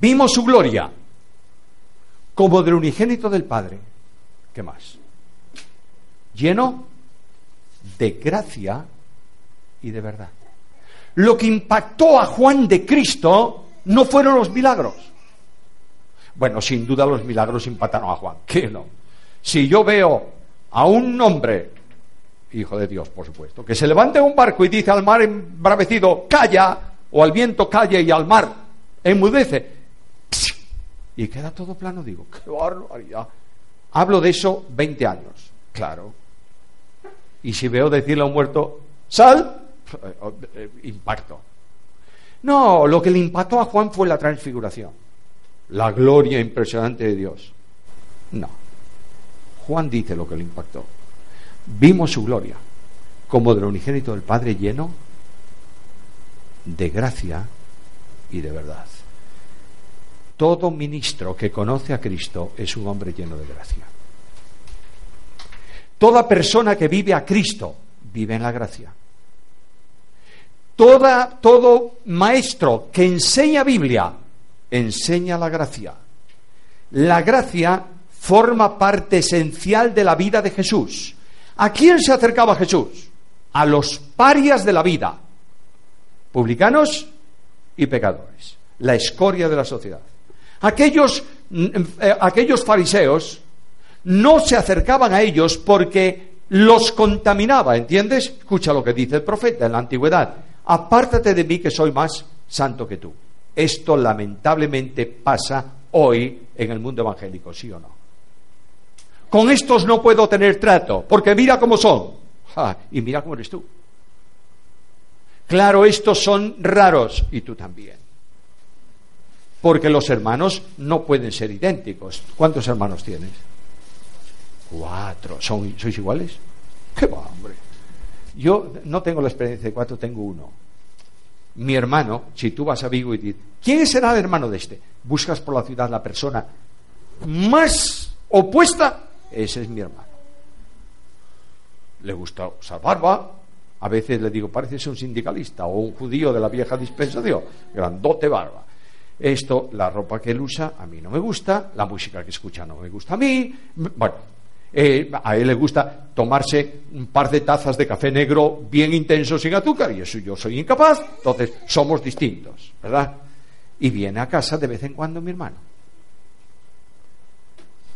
Vimos su gloria como del unigénito del Padre. ¿Qué más? Lleno de gracia y de verdad. Lo que impactó a Juan de Cristo no fueron los milagros. Bueno, sin duda los milagros impactaron a Juan. ¿Qué no? Si yo veo a un hombre, hijo de Dios, por supuesto, que se levanta en un barco y dice al mar embravecido, calla, o al viento calla y al mar enmudece, y queda todo plano, digo, qué barbaridad. Hablo de eso 20 años, claro. Y si veo decirle a un muerto, sal, impacto. No, lo que le impactó a Juan fue la transfiguración, la gloria impresionante de Dios. No. Juan dice lo que le impactó. Vimos su gloria, como del unigénito del Padre lleno de gracia y de verdad. Todo ministro que conoce a Cristo es un hombre lleno de gracia. Toda persona que vive a Cristo vive en la gracia. Toda, todo maestro que enseña Biblia enseña la gracia. La gracia forma parte esencial de la vida de Jesús. ¿A quién se acercaba Jesús? A los parias de la vida, publicanos y pecadores, la escoria de la sociedad. Aquellos, mm, eh, aquellos fariseos no se acercaban a ellos porque los contaminaba, ¿entiendes? Escucha lo que dice el profeta en la antigüedad. Apártate de mí que soy más santo que tú. Esto lamentablemente pasa hoy en el mundo evangélico, ¿sí o no? Con estos no puedo tener trato, porque mira cómo son. y mira cómo eres tú. Claro, estos son raros y tú también. Porque los hermanos no pueden ser idénticos. ¿Cuántos hermanos tienes? Cuatro. ¿Sois iguales? ¿Qué hombre? Yo no tengo la experiencia de cuatro, tengo uno. Mi hermano, si tú vas a Vigo y dices, ¿quién será el hermano de este? Buscas por la ciudad la persona más opuesta, ese es mi hermano. Le gusta usar barba, a veces le digo, parece un sindicalista o un judío de la vieja dispensación, grandote barba. Esto, la ropa que él usa, a mí no me gusta, la música que escucha no me gusta a mí. Bueno, eh, a él le gusta tomarse un par de tazas de café negro bien intenso sin azúcar y eso yo soy incapaz, entonces somos distintos, ¿verdad? Y viene a casa de vez en cuando mi hermano.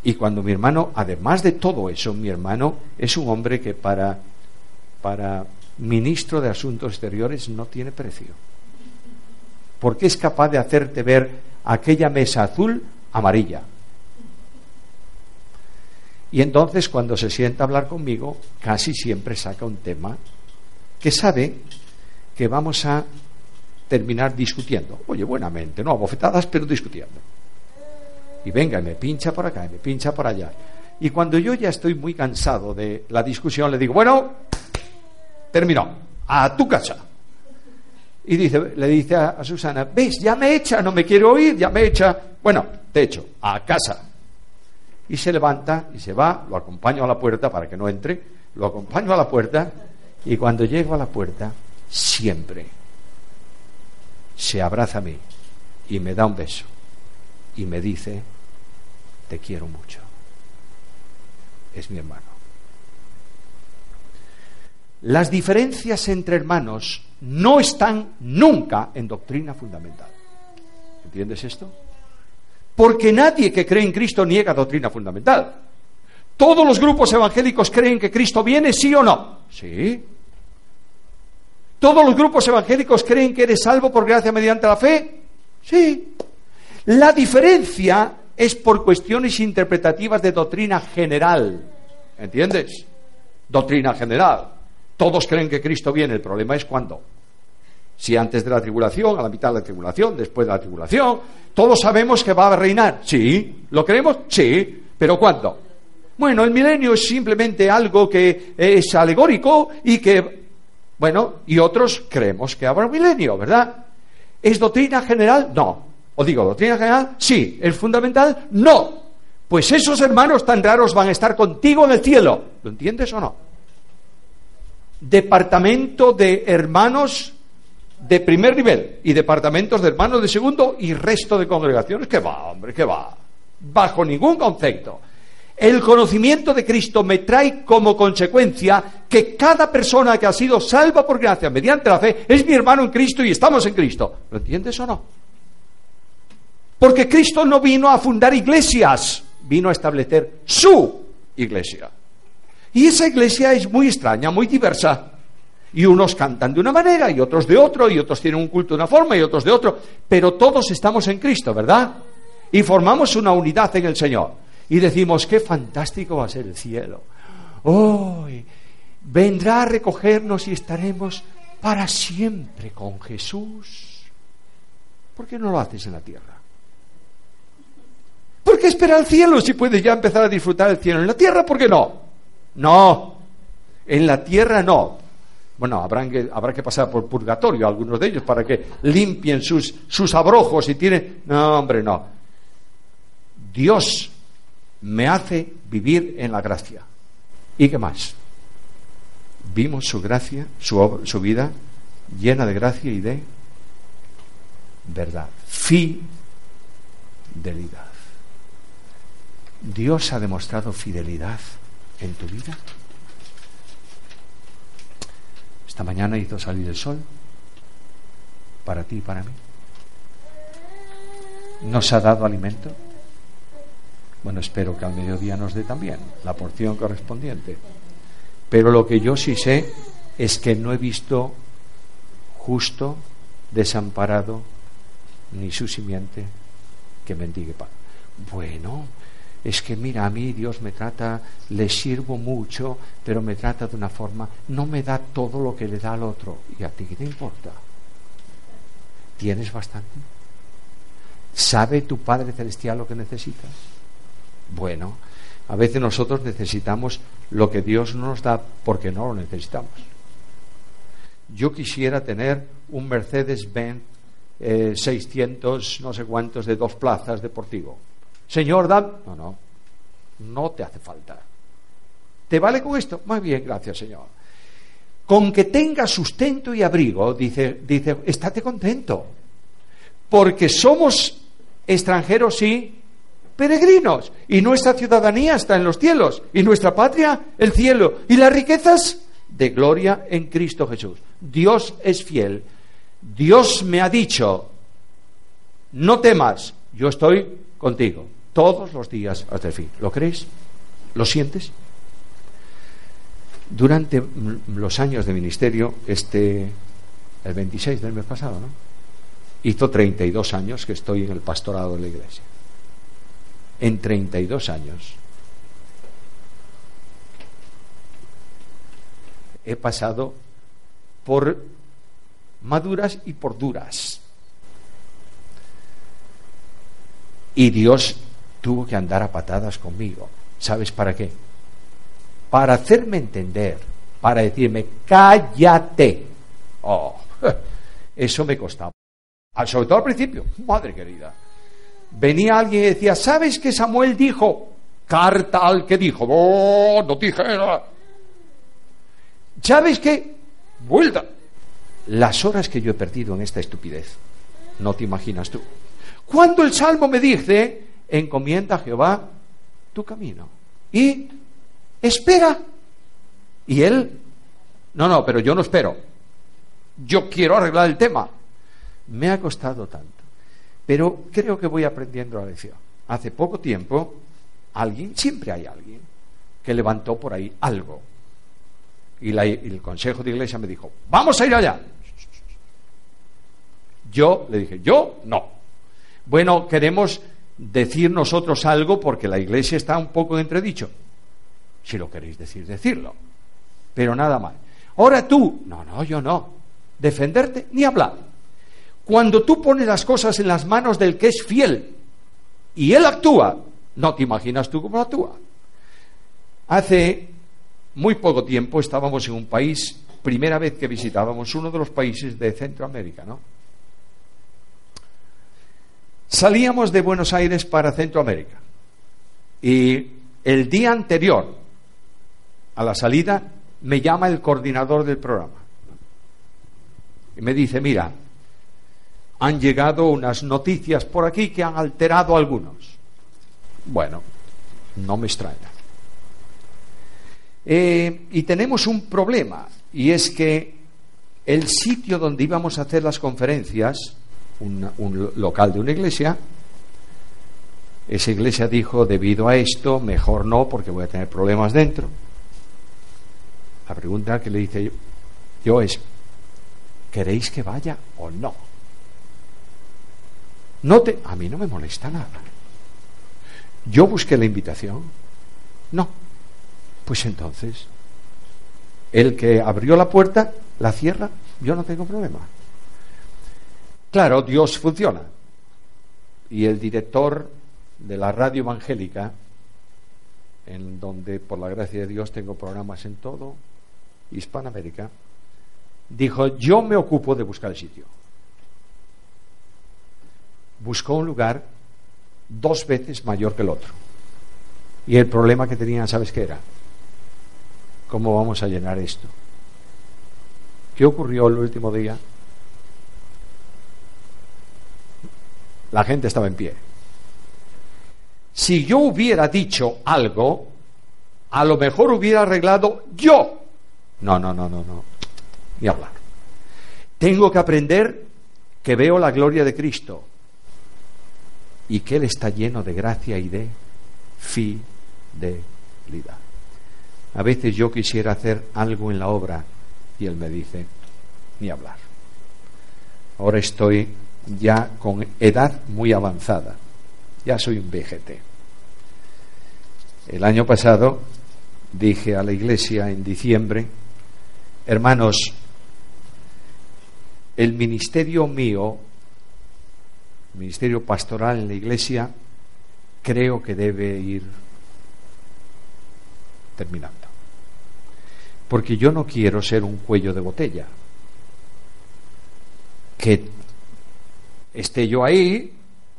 Y cuando mi hermano, además de todo eso, mi hermano es un hombre que para, para ministro de Asuntos Exteriores no tiene precio. Porque es capaz de hacerte ver aquella mesa azul amarilla, y entonces cuando se sienta a hablar conmigo, casi siempre saca un tema que sabe que vamos a terminar discutiendo. Oye, buenamente, no a bofetadas, pero discutiendo. Y venga, y me pincha por acá, y me pincha por allá. Y cuando yo ya estoy muy cansado de la discusión, le digo, bueno, terminó, a tu casa. Y dice, le dice a, Susana, ves, ya me echa, no me quiero oír, ya me echa. Bueno, te echo, a casa y se levanta y se va, lo acompaño a la puerta para que no entre, lo acompaño a la puerta y cuando llego a la puerta, siempre se abraza a mí y me da un beso y me dice, te quiero mucho. Es mi hermano. Las diferencias entre hermanos no están nunca en doctrina fundamental. ¿Entiendes esto? Porque nadie que cree en Cristo niega doctrina fundamental. ¿Todos los grupos evangélicos creen que Cristo viene, sí o no? Sí. ¿Todos los grupos evangélicos creen que eres salvo por gracia mediante la fe? Sí. La diferencia es por cuestiones interpretativas de doctrina general. ¿Entiendes? Doctrina general. Todos creen que Cristo viene. El problema es cuándo. Si antes de la tribulación, a la mitad de la tribulación, después de la tribulación, todos sabemos que va a reinar. Sí, ¿lo creemos? Sí, pero ¿cuándo? Bueno, el milenio es simplemente algo que es alegórico y que, bueno, y otros creemos que habrá un milenio, ¿verdad? ¿Es doctrina general? No. O digo, doctrina general, sí. ¿Es fundamental? No. Pues esos hermanos tan raros van a estar contigo en el cielo. ¿Lo entiendes o no? Departamento de hermanos de primer nivel y departamentos de hermanos de segundo y resto de congregaciones. que va, hombre? que va? Bajo ningún concepto. El conocimiento de Cristo me trae como consecuencia que cada persona que ha sido salva por gracia mediante la fe es mi hermano en Cristo y estamos en Cristo. ¿Lo entiendes o no? Porque Cristo no vino a fundar iglesias, vino a establecer su iglesia. Y esa iglesia es muy extraña, muy diversa. Y unos cantan de una manera y otros de otro, y otros tienen un culto de una forma y otros de otro, pero todos estamos en Cristo, ¿verdad? Y formamos una unidad en el Señor. Y decimos, qué fantástico va a ser el cielo. Hoy vendrá a recogernos y estaremos para siempre con Jesús. ¿Por qué no lo haces en la tierra? ¿Por qué esperar al cielo si puedes ya empezar a disfrutar el cielo? ¿En la tierra por qué no? No, en la tierra no. Bueno, que, habrá que pasar por purgatorio algunos de ellos para que limpien sus, sus abrojos y tienen... No, hombre, no. Dios me hace vivir en la gracia. ¿Y qué más? Vimos su gracia, su, su vida llena de gracia y de verdad. Fidelidad. Dios ha demostrado fidelidad en tu vida. Esta mañana hizo salir el sol para ti y para mí. ¿Nos ha dado alimento? Bueno, espero que al mediodía nos dé también la porción correspondiente. Pero lo que yo sí sé es que no he visto justo, desamparado, ni su simiente que mendigue pan. Bueno, es que mira, a mí Dios me trata, le sirvo mucho, pero me trata de una forma, no me da todo lo que le da al otro. ¿Y a ti qué te importa? ¿Tienes bastante? ¿Sabe tu Padre Celestial lo que necesitas? Bueno, a veces nosotros necesitamos lo que Dios no nos da porque no lo necesitamos. Yo quisiera tener un Mercedes-Benz 600, eh, no sé cuántos, de dos plazas deportivo. Señor, dan. No, no, no te hace falta. ¿Te vale con esto? Muy bien, gracias, Señor. Con que tenga sustento y abrigo, dice, dice, estate contento. Porque somos extranjeros, sí, peregrinos. Y nuestra ciudadanía está en los cielos. Y nuestra patria, el cielo. Y las riquezas de gloria en Cristo Jesús. Dios es fiel. Dios me ha dicho, no temas, yo estoy contigo todos los días hasta el fin. ¿Lo crees? ¿Lo sientes? Durante los años de ministerio, este, el 26 del mes pasado, ¿no? Hizo 32 años que estoy en el pastorado de la iglesia. En 32 años he pasado por maduras y por duras. Y Dios tuvo que andar a patadas conmigo. ¿Sabes para qué? Para hacerme entender, para decirme, cállate. Oh, eso me costaba. Ah, sobre todo al principio, madre querida. Venía alguien y decía, ¿sabes que Samuel dijo? Carta al que dijo, oh, no dije nada. ¿Sabes qué? Vuelta. Las horas que yo he perdido en esta estupidez, no te imaginas tú. Cuando el Salmo me dice, encomienda a Jehová tu camino y espera. Y él, no, no, pero yo no espero. Yo quiero arreglar el tema. Me ha costado tanto. Pero creo que voy aprendiendo la lección. Hace poco tiempo, alguien, siempre hay alguien, que levantó por ahí algo. Y, el consejo de iglesia me dijo, vamos a ir allá. Yo le dije, yo no. Bueno, queremos decir nosotros algo porque la iglesia está un poco entredicho. Si lo queréis decir, decirlo. Pero nada más. Ahora tú, no, no, yo no. Defenderte ni hablar. Cuando tú pones las cosas en las manos del que es fiel y él actúa, no te imaginas tú cómo actúa. Hace muy poco tiempo estábamos en un país, primera vez que visitábamos uno de los países de Centroamérica, ¿no? Salíamos de Buenos Aires para Centroamérica y el día anterior a la salida me llama el coordinador del programa y me dice, mira, han llegado unas noticias por aquí que han alterado algunos. Bueno, no me extraña. Eh, y tenemos un problema, y es que el sitio donde íbamos a hacer las conferencias un local de una iglesia. Esa iglesia dijo, debido a esto, mejor no, porque voy a tener problemas dentro. La pregunta que le hice yo, es, ¿queréis que vaya o no? No te, a mí no me molesta nada. Yo busqué la invitación. No. Pues entonces, el que abrió la puerta, la cierra, yo no tengo problema. Claro, Dios funciona. Y el director de la radio evangélica, en donde por la gracia de Dios tengo programas en todo Hispanoamérica, dijo, yo me ocupo de buscar el sitio. Buscó un lugar dos veces mayor que el otro. Y el problema que tenían, ¿sabes qué era? ¿Cómo vamos a llenar esto? ¿Qué ocurrió el último día? La gente estaba en pie. Si yo hubiera dicho algo, a lo mejor hubiera arreglado yo. No, no, no, no, no. Ni hablar. Tengo que aprender que veo la gloria de Cristo y que Él está lleno de gracia y de fidelidad. A veces yo quisiera hacer algo en la obra y Él me dice, ni hablar. Ahora estoy ya con edad muy avanzada. Ya soy un VGT. El año pasado dije a la iglesia en diciembre, hermanos, el ministerio mío, ministerio pastoral en la iglesia, creo que debe ir terminando. Porque yo no quiero ser un cuello de botella. Que esté yo ahí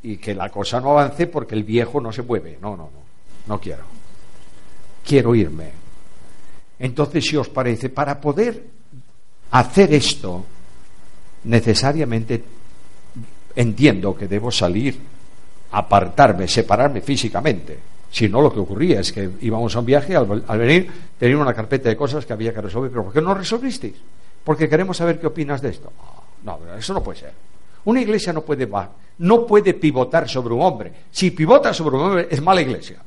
y que la cosa no avance porque el viejo no se mueve. No, no, no. No quiero. Quiero irme. Entonces, si os parece, para poder hacer esto, necesariamente entiendo que debo salir, apartarme, separarme físicamente. Si no, lo que ocurría es que íbamos a un viaje, al, venir tenía una carpeta de cosas que había que resolver. ¿Pero por qué no resolvisteis? Porque queremos saber qué opinas de esto. No, eso no puede ser. Una iglesia no puede, no puede pivotar sobre un hombre. Si pivota sobre un hombre, es mala iglesia.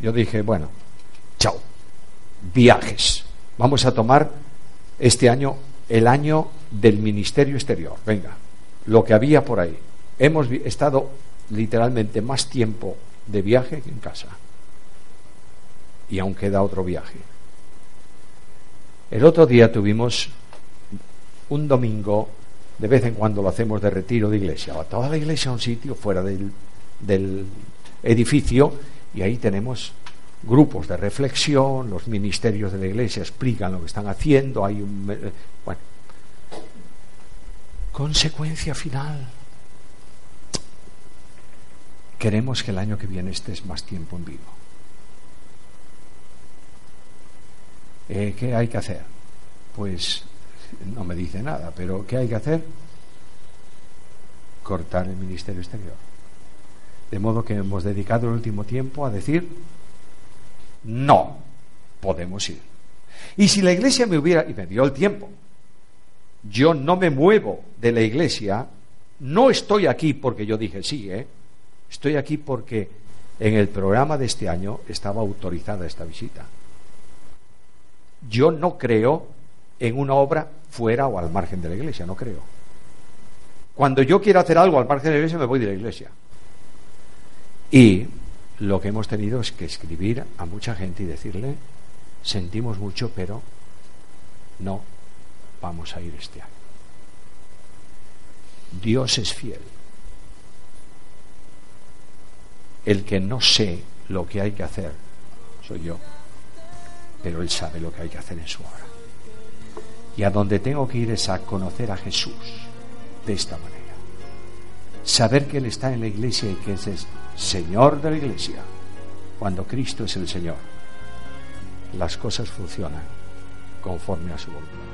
Yo dije, bueno, chao, viajes. Vamos a tomar este año el año del ministerio exterior. Venga, lo que había por ahí. Hemos estado literalmente más tiempo de viaje que en casa. Y aún queda otro viaje. El otro día tuvimos un domingo, de vez en cuando lo hacemos de retiro de iglesia. Va toda la iglesia a un sitio fuera del, del edificio y ahí tenemos grupos de reflexión, los ministerios de la iglesia explican lo que están haciendo, hay un... Eh, bueno, consecuencia final. Queremos que el año que viene estés más tiempo en vivo. Eh, ¿Qué hay que hacer? Pues no me dice nada, pero ¿qué hay que hacer? Cortar el ministerio exterior. De modo que hemos dedicado el último tiempo a decir no podemos ir. Y si la iglesia me hubiera, y me dio el tiempo, yo no me muevo de la iglesia, no estoy aquí porque yo dije sí, ¿eh? estoy aquí porque en el programa de este año estaba autorizada esta visita. Yo no creo en una obra fuera o al margen de la iglesia, no creo. Cuando yo quiero hacer algo al margen de la iglesia, me voy de la iglesia. Y lo que hemos tenido es que escribir a mucha gente y decirle, sentimos mucho, pero no vamos a ir este año. Dios es fiel. El que no sé lo que hay que hacer soy yo, pero Él sabe lo que hay que hacer en su hora. Y a donde tengo que ir es a conocer a Jesús de esta manera. Saber que Él está en la iglesia y que es el Señor de la iglesia. Cuando Cristo es el Señor, las cosas funcionan conforme a su voluntad.